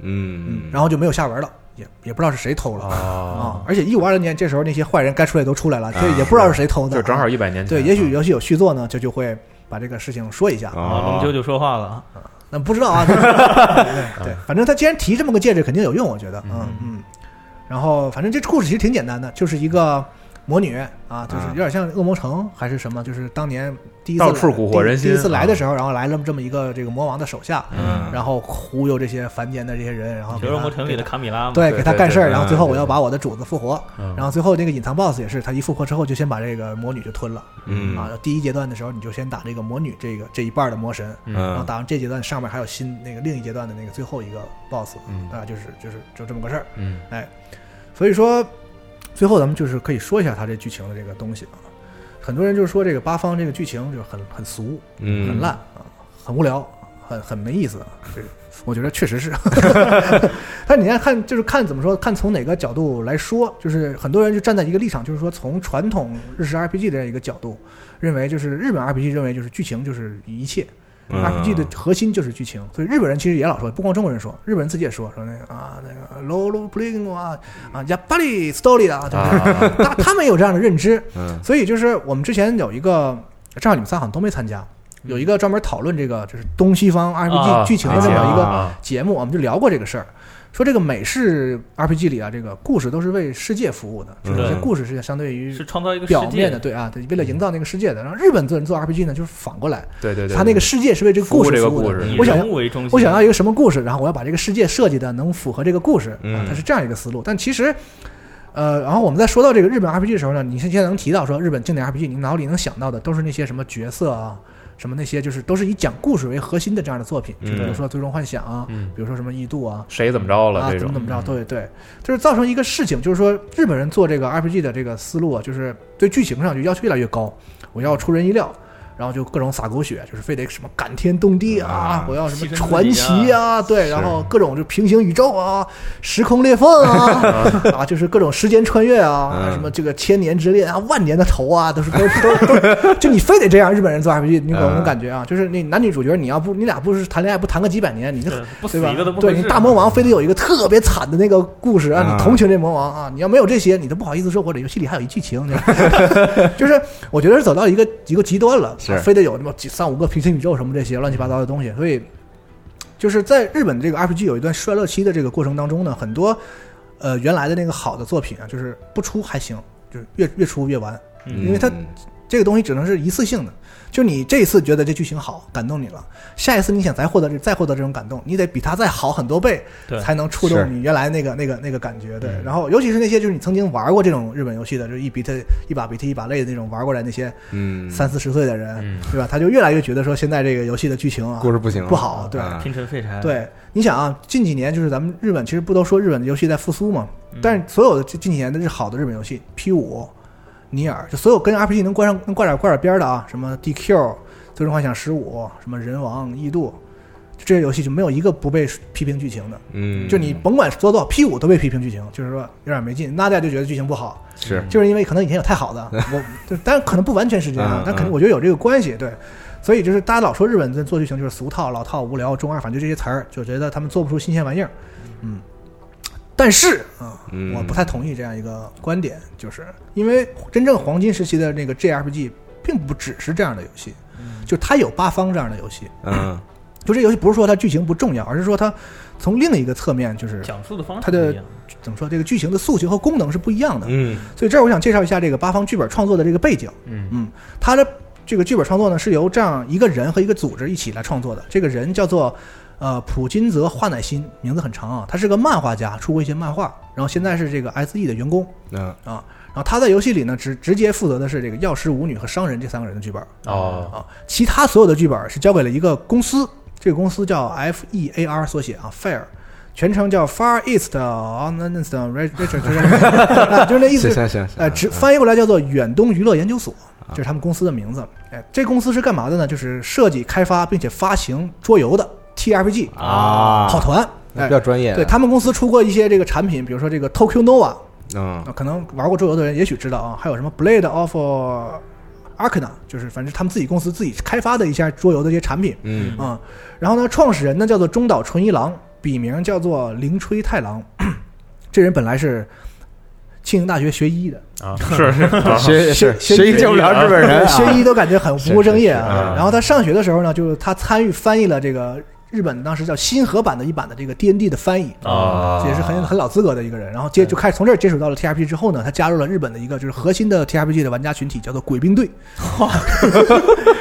嗯，然后就没有下文了，也也不知道是谁偷了。啊啊，。而且一五二零年这时候那些坏人该出来都出来了，所以也不知道是谁偷的，就正好一百年前，对，也许游戏有续作呢，就就会把这个事情说一下。啊，啊龙啾就说话了。啊，那不知道啊，对 [laughs] 对，反正他既然提这么个戒指，肯定有用，我觉得，嗯嗯。嗯。然后反正这故事其实挺简单的，就是一个魔女啊，就是啊有点像恶魔城还是什么，就是当年第一次到处蛊惑人心第第一次来的时候，然后来了这么一个这个魔王的手下，嗯。然后忽悠这些凡间的这些人，然后给就是他魔城里的卡米拉。对，给他干事儿，然后最后嗯我要把我的主子复活，嗯。然后最后那个隐藏 BOSS 也是，他一复活之后就先把这个魔女就吞了。嗯。啊，第一阶段的时候，你就先打这个魔女这个这一半的魔神，然后嗯打完这阶段上面还有新那个另一阶段的那个最后一个 BOSS，嗯。啊，就是就是就这么个事儿。嗯。所以说，最后咱们就是可以说一下它这剧情的这个东西啊。很多人就是说这个八方这个剧情就是很很俗、嗯很烂啊，很无聊，很很没意思。这我觉得确实是，[laughs] 但你要看就是看怎么说，看从哪个角度来说，就是很多人就站在一个立场，就是说从传统日式 RPG 的这样一个角度，认为就是日本 RPG 认为就是剧情就是一切。嗯 RPG 的核心就是剧情，所以日本人其实也老说，不光中国人说，日本人自己也说说那个啊那个 low low playing 啊啊やっぱり story 的啊，对不对？啊，他他们也有这样的认知，嗯所以就是我们之前有一个，正好你们仨好像都没参加， 有一个专门讨论这个就是东西方 RPG 剧情的这么一个啊节目，我们就聊过这个事儿。说这个美式 RPG 里啊，这个故事都是为世界服务的，嗯这些故事是相对于是创造一个表面的，对啊，对，为了营造那个世界的。然后日本做人做 RPG 呢，就是反过来，对对对，他那个世界是为这个故事服务的我想要我想要一个什么故事，然后我要把这个世界设计的能符合这个故事啊嗯，它是这样一个思路。但其实，呃，然后我们在说到这个日本 RPG 的时候呢，你现在能提到说日本经典 RPG，你脑里能想到的都是那些什么角色啊，什么那些就是都是以讲故事为核心的这样的作品，比如说《最终幻想》啊，嗯。比如说什么《异度》啊。谁怎么着了啊，怎么怎么着，对对，就是造成一个事情，就是说日本人做这个 RPG 的这个思路啊，就是对剧情上就要求越来越高，我要出人意料，然后就各种撒狗血，就是非得什么感天动地啊啊，我要什么传奇啊，对，然后各种就平行宇宙啊，时空裂缝啊，[laughs] 啊，就是各种时间穿越啊，嗯。什么这个千年之恋啊，万年的仇啊，都是都都都，就你非得这样，日本人做 RPG，你有那种感觉啊，就是那男女主角你要不你俩不是谈恋爱不谈个几百年，你就对吧？对你大魔王非得有一个特别惨的那个故事让啊你同情这魔王啊！你要没有这些，你都不好意思说我这游戏里还有一剧情，[laughs] 就是我觉得是走到一个一个极端了，是。非得有那么几三五个平行宇宙什么这些乱七八糟的东西，所以就是在日本这个 RPG 有一段衰落期的这个过程当中呢，很多呃原来的那个好的作品啊，就是不出还行，就是越越出越完，嗯。因为它这个东西只能是一次性的，就你这一次觉得这剧情好，感动你了，下一次你想再获得这再获得这种感动，你得比他再好很多倍，才能触动你原来那个那个那个感觉。对，嗯。然后尤其是那些就是你曾经玩过这种日本游戏的，就是一鼻涕一把鼻涕一把泪的那种玩过来那些嗯，三四十岁的人，嗯。对吧？他就越来越觉得说现在这个游戏的剧情啊故事不行了，不好，对。啊。拼成废柴，对，你想啊，近几年就是咱们日本其实不都说日本的游戏在复苏嘛？嗯，但是所有的近近几年的日好的日本游戏，P 五、尼尔，就所有跟 RPG 能关上能挂点挂点边的啊，什么 DQ、最终幻想十五、什么人王、异度，就这些游戏就没有一个不被批评剧情的。嗯，就你甭管做多少 P 五都被批评剧情，就是说有点没劲。那大家就觉得剧情不好，是就是因为可能以前有太好的，[laughs] 我就但可能不完全是这样嗯，但肯定我觉得有这个关系，对。所以就是大家老说日本在做剧情就是俗套、老套、无聊、中二，反正就这些词儿，就觉得他们做不出新鲜玩意儿。嗯，但是啊，嗯我不太同意这样一个观点，就是因为真正黄金时期的那个 JRPG 并不只是这样的游戏，就它有八方这样的游戏。嗯就这游戏不是说它剧情不重要，而是说它从另一个侧面就是讲述的方式它的怎么说，这个剧情的诉求和功能是不一样的。嗯所以这儿我想介绍一下这个八方剧本创作的这个背景。嗯嗯，它的这个剧本创作呢是由这样一个人和一个组织一起来创作的。这个人叫做呃普金泽花乃新，名字很长啊，他是个漫画家，出过一些漫画，然后现在是这个 SE 的员工嗯啊。然后他在游戏里呢直直接负责的是这个药师舞女和商人这三个人的剧本哦啊，其他所有的剧本是交给了一个公司，这个公司叫 FEAR 缩写啊，Fair。全称叫 Far East Honest Richard，就是 [laughs] 啊就是那意思，行行行，呃，直翻译过来叫做远东娱乐研究所，这是他们公司的名字。哎，这公司是干嘛的呢？就是设计、开发并且发行桌游的 TRPG 啊，跑团。哎那比，较专业，对他们公司出过一些这个产品，比如说这个 Tokyo Nova，嗯。啊，可能玩过桌游的人也许知道啊，还有什么 Blade of Arcana，就是反正他们自己公司自己开发的一些桌游的一些产品。嗯。啊、然后呢，创始人呢叫做中岛纯一郎，笔名叫做铃吹太郎。[clears throat] 这人本来是庆应大学学医的，啊，是是。啊学学学学医救不了日本人啊，学医都感觉很不务正业啊。然后他上学的时候呢，就是他参与翻译了这个日本当时叫新河版的一版的这个 D N D 的翻译。啊这也是很很老资格的一个人，然后接就开始从这儿接触到了 T R P 之后呢，他加入了日本的一个就是核心的 T R P G 的玩家群体，叫做鬼兵队。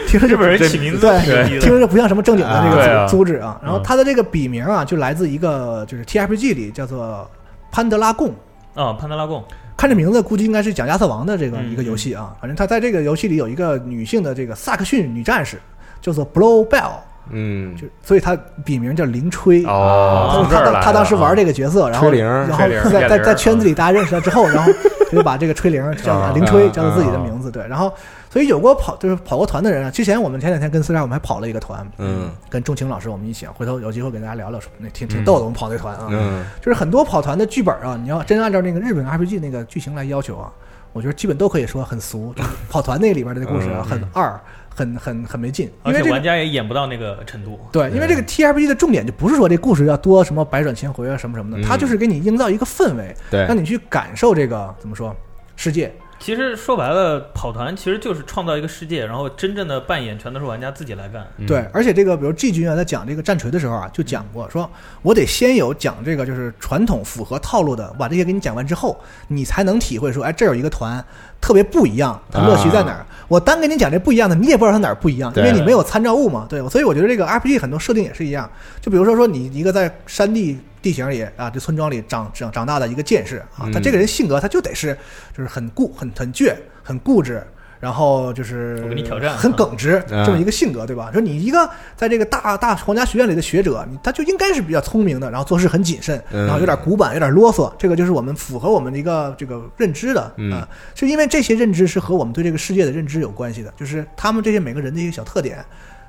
听着日本人起名字对听着不像什么正经的这个组组织啊。然后嗯他的这个笔名啊，就来自一个就是 T R P G 里叫做潘德拉贡。啊，潘德拉贡，看这名字，估计应该是讲亚瑟王的这个嗯一个游戏啊。反正他在这个游戏里有一个女性的这个萨克逊女战士，叫做 Blow Bell，嗯就所以他笔名叫林吹。哦，他他他当时玩这个角色，然后然后在在在圈子里大家认识他之后，然后他 [laughs] 就把这个吹铃叫啊铃吹啊叫做自己的名字，对。然后所以有过跑就是跑过团的人啊，之前我们前两天跟四杀我们还跑了一个团，嗯跟钟情老师我们一起，回头有机会给大家聊聊，那挺挺逗的，我们跑那团啊。嗯就是很多跑团的剧本啊，你要真按照那个日本 RPG 那个剧情来要求啊，我觉得基本都可以说很俗。跑团那里边的故事很二，很很很没劲。因而且为这个玩家也演不到那个程度。对，因为这个 TRPG 的重点就不是说这故事要多什么百转千回啊什么什么的，嗯它就是给你营造一个氛围，对让你去感受这个怎么说世界，其实说白了，跑团其实就是创造一个世界，然后真正的扮演全都是玩家自己来干。嗯对，而且这个比如 G 君啊，在讲这个战锤的时候啊，就讲过说，我得先有讲这个就是传统符合套路的，把这些给你讲完之后，你才能体会说，哎，这有一个团特别不一样，它乐趣在哪儿？我单给你讲这不一样的，你也不知道它哪儿不一样，因为你没有参照物嘛。对，所以我觉得这个 RPG 很多设定也是一样，就比如说说你一个在山地地形里啊，这村庄里长长长大的一个剑士啊，他嗯这个人性格他就得是就是很固、很很倔、很固执。然后就是我跟你挑战很耿直，嗯这么一个性格，对吧？说你一个在这个大大皇家学院里的学者，你他就应该是比较聪明的，然后做事很谨慎，嗯然后有点古板，有点啰嗦，这个就是我们符合我们的一个这个认知的嗯啊。是因为这些认知是和我们对这个世界的认知有关系的，就是他们这些每个人的一个小特点，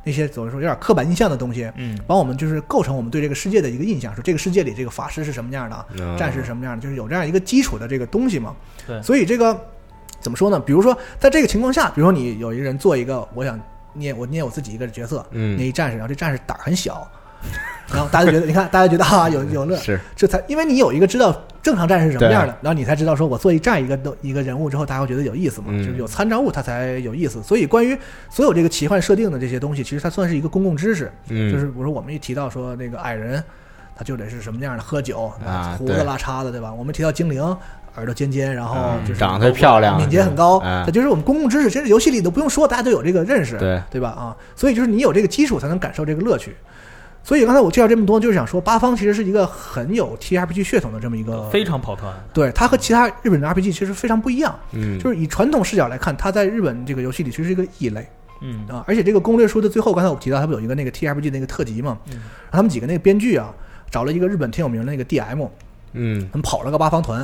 那些怎么说有点刻板印象的东西，嗯，帮我们就是构成我们对这个世界的一个印象，说这个世界里这个法师是什么样的，嗯战士是什么样的，就是有这样一个基础的这个东西嘛。对所以这个怎么说呢？比如说在这个情况下，比如说你有一个人做一个，我想捏我捏我自己一个角色，嗯捏一战士，然后这战士胆很小，[laughs] 然后大家觉得，你看大家觉得啊有有乐，是这才因为你有一个知道正常战士是什么样的，然后你才知道说我做一这样一个都一个人物之后，大家会觉得有意思嘛，嗯就是有参照物它才有意思。所以关于所有这个奇幻设定的这些东西，其实它算是一个公共知识，嗯就是比如说我们一提到说那个矮人，他就得是什么样的，喝酒啊胡子拉碴的，对吧？我们提到精灵，耳朵尖尖，然后嗯就是长得漂亮敏捷很高，哎这就是我们公共知识。其实游戏里都不用说，大家都有这个认识，对对吧？啊，所以就是你有这个基础，才能感受这个乐趣。所以刚才我介绍这么多，就是想说，八方其实是一个很有 TRPG 血统的这么一个，非常跑团。对它和其他日本的 RPG 其实非常不一样。嗯，就是以传统视角来看，它在日本这个游戏里其实是一个异类嗯啊。而且这个攻略书的最后，刚才我提到，他们有一个那个 TRPG 那个特辑嘛，嗯然后他们几个那个编剧啊，找了一个日本挺有名的那个 DM，嗯他们跑了个八方团，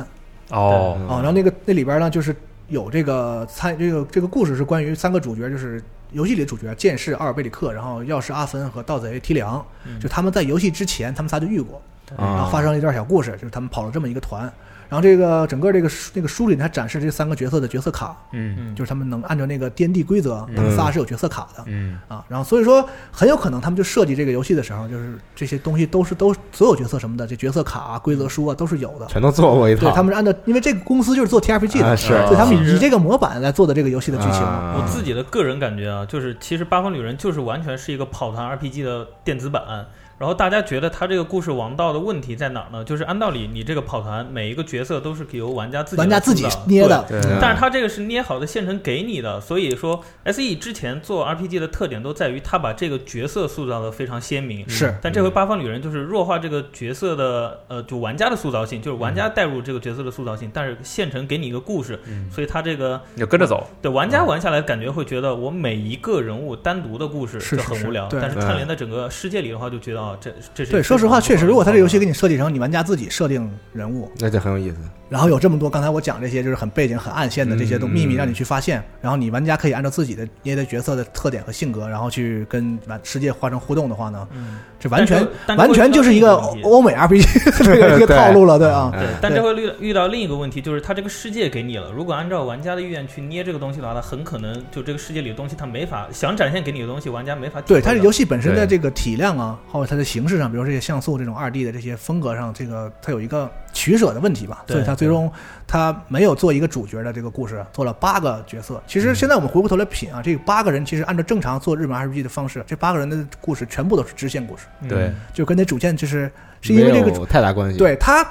哦，嗯啊，然后那个那里边呢，就是有这个参这个这个故事是关于三个主角，就是游戏里的主角剑士阿尔贝里克，然后药师阿芬和盗贼提良，嗯。就他们在游戏之前，他们仨就遇过，然啊后发生了一段小故事，就是他们跑了这么一个团。然后这个整个这个书那个书里，它展示这三个角色的角色卡，嗯嗯，就是他们能按照那个 D N D 规则，他们仨是有角色卡的。嗯啊，然后所以说很有可能他们就设计这个游戏的时候，就是这些东西都是都所有角色什么的，这角色卡啊、规则书啊都是有的。全都做过一套，对，他们是按照，因为这个公司就是做 TRPG 的，啊是所以他们以这个模板来做的这个游戏的剧情。啊我自己的个人感觉啊，就是其实《八方旅人》就是完全是一个跑团 RPG 的电子版。然后大家觉得他这个故事王道的问题在哪儿呢？就是按道理你这个跑团每一个角色都是由玩家自己玩家自己捏的，但是他这个是捏好的现成给你的，所以说 S E 之前做 RPG 的特点都在于他把这个角色塑造的非常鲜明。是。但这回八方旅人就是弱化这个角色的呃，就玩家的塑造性，就是玩家带入这个角色的塑造性，但是现成给你一个故事，嗯，所以他这个你就跟着走，对玩家玩下来感觉会觉得我每一个人物单独的故事就很无聊，但是串联在整个世界里的话，就觉得啊，这这是对，说实话，确实，如果他这游戏给你你设计成你玩家自己设定人物，那就很有意思。然后有这么多刚才我讲这些就是很背景、很暗线的这些东嗯秘密让你去发现，然后你玩家可以按照自己的捏的角色的特点和性格，然后去跟玩世界发生互动的话呢，嗯，这完全完全就是一个欧美 RPG [laughs] 这个一个套路了，对啊，对嗯，但这会遇遇到另一个问题，就是他这个世界给你了，如果按照玩家的意愿去捏这个东西的话，它很可能就这个世界里的东西，它没法想展现给你的东西，玩家没法对它这游戏本身的这个体量啊，或者它的形式上，比如这些像素这种二 D 的这些风格上，这个它有一个取舍的问题吧，所以它最终它没有做一个主角的这个故事，做了八个角色。其实现在我们回过头来品啊，这八个人其实按照正常做日本 RPG 的方式，这八个人的故事全部都是支线故事，嗯。对，就跟那主线就是是因为这个太大关系。，对他，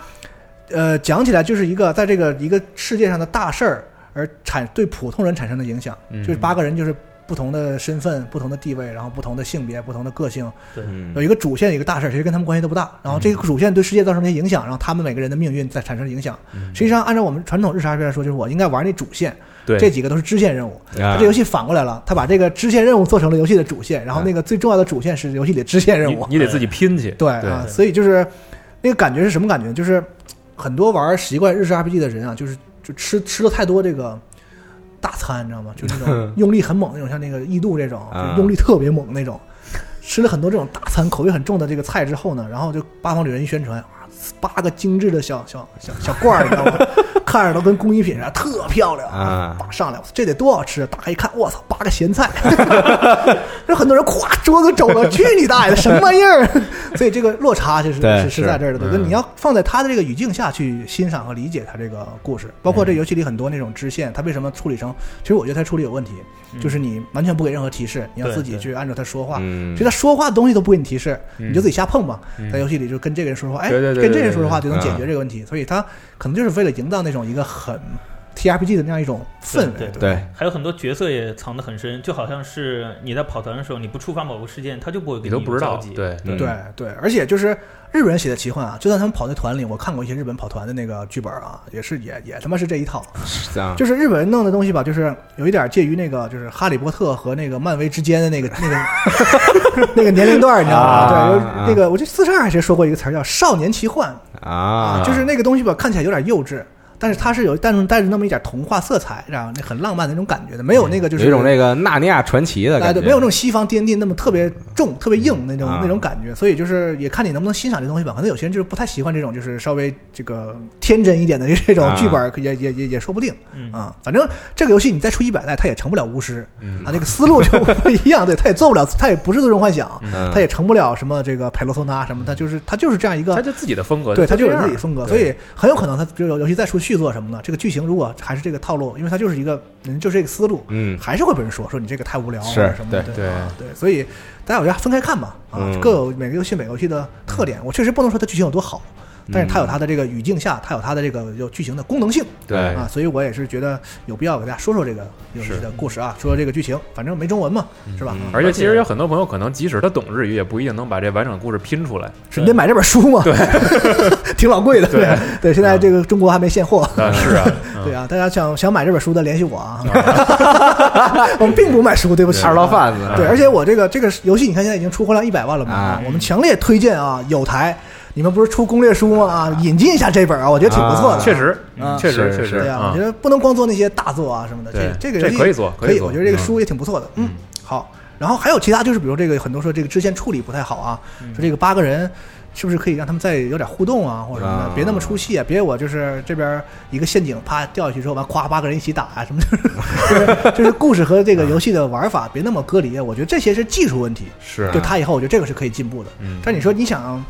呃，讲起来就是一个在这个一个世界上的大事儿而产对普通人产生的影响，嗯。就是八个人就是不同的身份、不同的地位，然后不同的性别、不同的个性，有一个主线，有一个大事儿，其实跟他们关系都不大。然后这个主线对世界造成些影响，然后他们每个人的命运在产生影响。嗯实际上，按照我们传统日常 RPG 来说，就是我应该玩那主线，对，这几个都是支线任务。啊他这游戏反过来了，他把这个支线任务做成了游戏的主线，然后那个最重要的主线是游戏里的支线任务。你你得自己拼去，对对啊，所以就是那个感觉是什么感觉？就是很多 [tsk] 玩习惯日式 RPG 的人啊，就是就吃吃了太多这个大餐，你知道吗？就那种 [laughs] 用力很猛那种，像那个异度这种，啊就用力特别猛那种。吃了很多这种大餐，口味很重的这个菜之后呢，然后就八方旅人一宣传，啊八个精致的小小小小罐儿，你知道吗？看着都跟工艺品似的，特漂亮啊叭上来，这得多好吃！打开一看，我操，八个咸菜，[laughs] 这很多人咵桌子走了，去你大爷的，什么玩意儿？[laughs] 所以这个落差就是是是在这儿的。对，你要放在他的这个语境下去欣赏和理解他这个故事，包括这游戏里很多那种支线，他为什么处理成？其实我觉得他处理有问题，就是你完全不给任何提示，你要自己去按照他说话。嗯其实他说话的东西都不给你提示，嗯你就自己瞎碰吧。嗯在游戏里就跟这个人说说话，哎，跟这对对人说说话就能解决这个问题。所以他可能就是为了营造那种一个很 TRPG 的那样一种氛围。对对对，还有很多角色也藏得很深，就好像是你在跑团的时候，你不触发某个事件，他就不会给你都不知道对，嗯对对，而且就是日本人写的奇幻啊，就算他们跑在团里，我看过一些日本跑团的那个剧本啊，也是也也他妈是这一套。是这样，就是日本人弄的东西吧，就是有一点介于那个就是哈利波特和那个漫威之间的那个那个 [laughs] 那个年龄段，你知道吗？啊对，那个我记得四十二还说过一个词儿叫少年奇幻啊，就是那个东西吧，看起来有点幼稚。但是它是有带着带着那么一点童话色彩，然后那很浪漫的那种感觉的，没有那个就是有一种那个纳尼亚传奇的哎，对，感觉，没有那种西方 D N D 那么特别重、特别硬那种、啊那种感觉，所以就是也看你能不能欣赏这东西吧。可能有些人就是不太喜欢这种，就是稍微这个天真一点的这种啊剧本，也也也也说不定嗯啊。反正这个游戏你再出一百代，它也成不了巫师嗯啊，那个思路就不一样，对，它也做不了，它也不是最终幻想，嗯它也成不了什么这个佩罗索纳什么，它就是它就是这样一个他就自己的风格，对，它就有自己风格，所以很有可能它比如有游戏再出续作什么呢，这个剧情如果还是这个套路，因为它就是一个人就是这个思路，嗯。还是会被人说说你这个太无聊啊是什么的，对对啊对，所以大家我觉得分开看吧，啊，嗯。各有每个游戏每个游戏的特点，我确实不能说它剧情有多好。但是它有它的这个语境下，它有它的这个有剧情的功能性。对。啊，所以我也是觉得有必要给大家说说这个游戏的故事啊，说说这个剧情，反正没中文嘛，是吧？嗯。而且其实有很多朋友可能即使他懂日语，也不一定能把这完整的故事拼出来。是你得买这本书嘛，对，[laughs] 挺老贵的，对。[laughs] 对，现在这个中国还没现货，啊，是啊，[laughs] 嗯。对啊，大家想想买这本书的联系我啊，我们并不卖书，对不起，二道贩子，对，而且我这个这个游戏，你看现在已经出货量一百万了嘛，啊。我们强烈推荐啊，有台，你们不是出攻略书吗？啊，引进一下这本啊，我觉得挺不错的。啊确实啊，确实确实对啊，啊我觉，得不能光做那些大作啊什么的，这这个游戏这可以做可以做我觉得这个书也挺不错的。嗯嗯，好，然后还有其他就是比如这个很多说这个支线处理不太好啊，嗯说这个八个人。是不是可以让他们再有点互动啊，或者什么的啊？别那么出戏啊！别我就是这边一个陷阱，啪掉下去之后，完咵八个人一起打啊，什么就是 [laughs] 就是故事和这个游戏的玩法别那么割离。我觉得这些是技术问题，是就他以后，我觉得这个是可以进步的。嗯但你说你想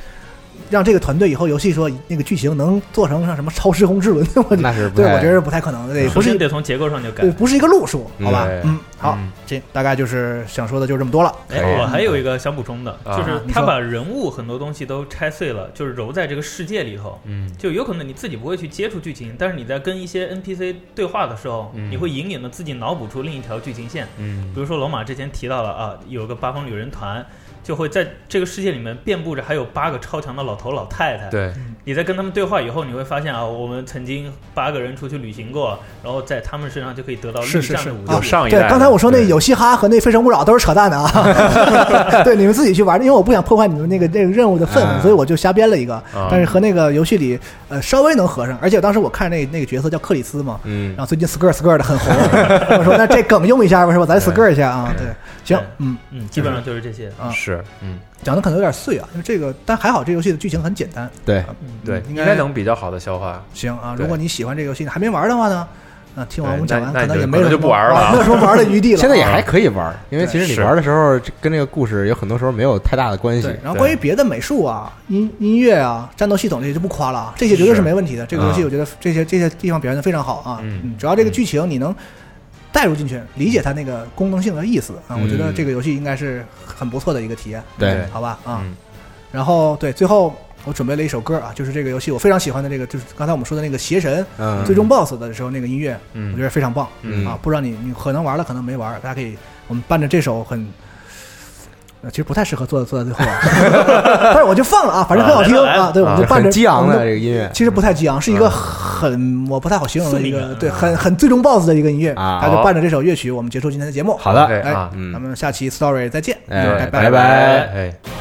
让这个团队以后游戏说那个剧情能做成像什么超时空之轮，[laughs] 我那是不对我觉得是不太可能的，对，不是得从结构上就改对，。不是一个路数，好吧？嗯，好嗯，这大概就是想说的就这么多了。哎，我还有一个想补充的，啊就是他把人物很多东西都拆碎了，就是揉在这个世界里头。嗯就有可能你自己不会去接触剧情，但是你在跟一些 NPC 对话的时候，嗯你会隐隐的自己脑补出另一条剧情线。嗯比如说龙马之前提到了啊，有个八方旅人团，就会在这个世界里面遍布着还有八个超强的老头老太太。对，你在跟他们对话以后，你会发现啊，我们曾经八个人出去旅行过，然后在他们身上就可以得到绿是是是啊战的武器。对有上一代，对，刚才我说那对。有嘻哈和那非诚勿扰都是扯淡的啊，[laughs] 对，你们自己去玩，因为我不想破坏你们那个那个任务的氛啊。围，所以我就瞎编了一个。啊，但是和那个游戏里呃稍微能合上，而且当时我看那那个角色叫克里斯嘛，嗯。然后最近 skr skr 的很红，[laughs] 我说那这梗用一下吧，是吧？咱 skr 一下啊，对，行，嗯嗯，基本上就是这些。啊，是，嗯，讲的可能有点碎啊，因为这个，但还好这游戏的剧情很简单，对，嗯，对，应应该该能比较好的消化。行啊，如果你喜欢这个游戏，还没玩的话呢，啊，听完我们讲完，可能也没有什么不玩了没有什么玩的余地了。[laughs] 啊现在也还可以玩，因为其实你玩的时候跟这个故事有很多时候没有太大的关系，。然后关于别的美术啊、音音乐啊、战斗系统这些就不夸了啊，这些绝对是是没问题的。这个游戏啊我觉得这些这些地方表现的非常好啊，嗯只要这个剧情你能带入进去，理解它那个功能性的意思啊，我觉得嗯这个游戏应该是很不错的一个体验，对好吧啊。嗯然后对，最后我准备了一首歌啊，就是这个游戏我非常喜欢的这个，就是刚才我们说的那个邪神嗯，最终 BOSS 的时候那个音乐，嗯我觉得非常棒嗯啊。不知道你你可能玩了，可能没玩，大家可以我们伴着这首很。呃其实不太适合坐坐在最后啊，[laughs] 但是我就放了啊，反正很好听啊。对，我们就啊伴着激昂的这个音乐，其实不太激昂，是一个很我不太好形容的一个对，很很最终 BOSS 的一个音乐。啊就伴着这首乐曲，我们结束今天的节目。好的，哎咱们下期 story 再见，哎拜拜拜哎。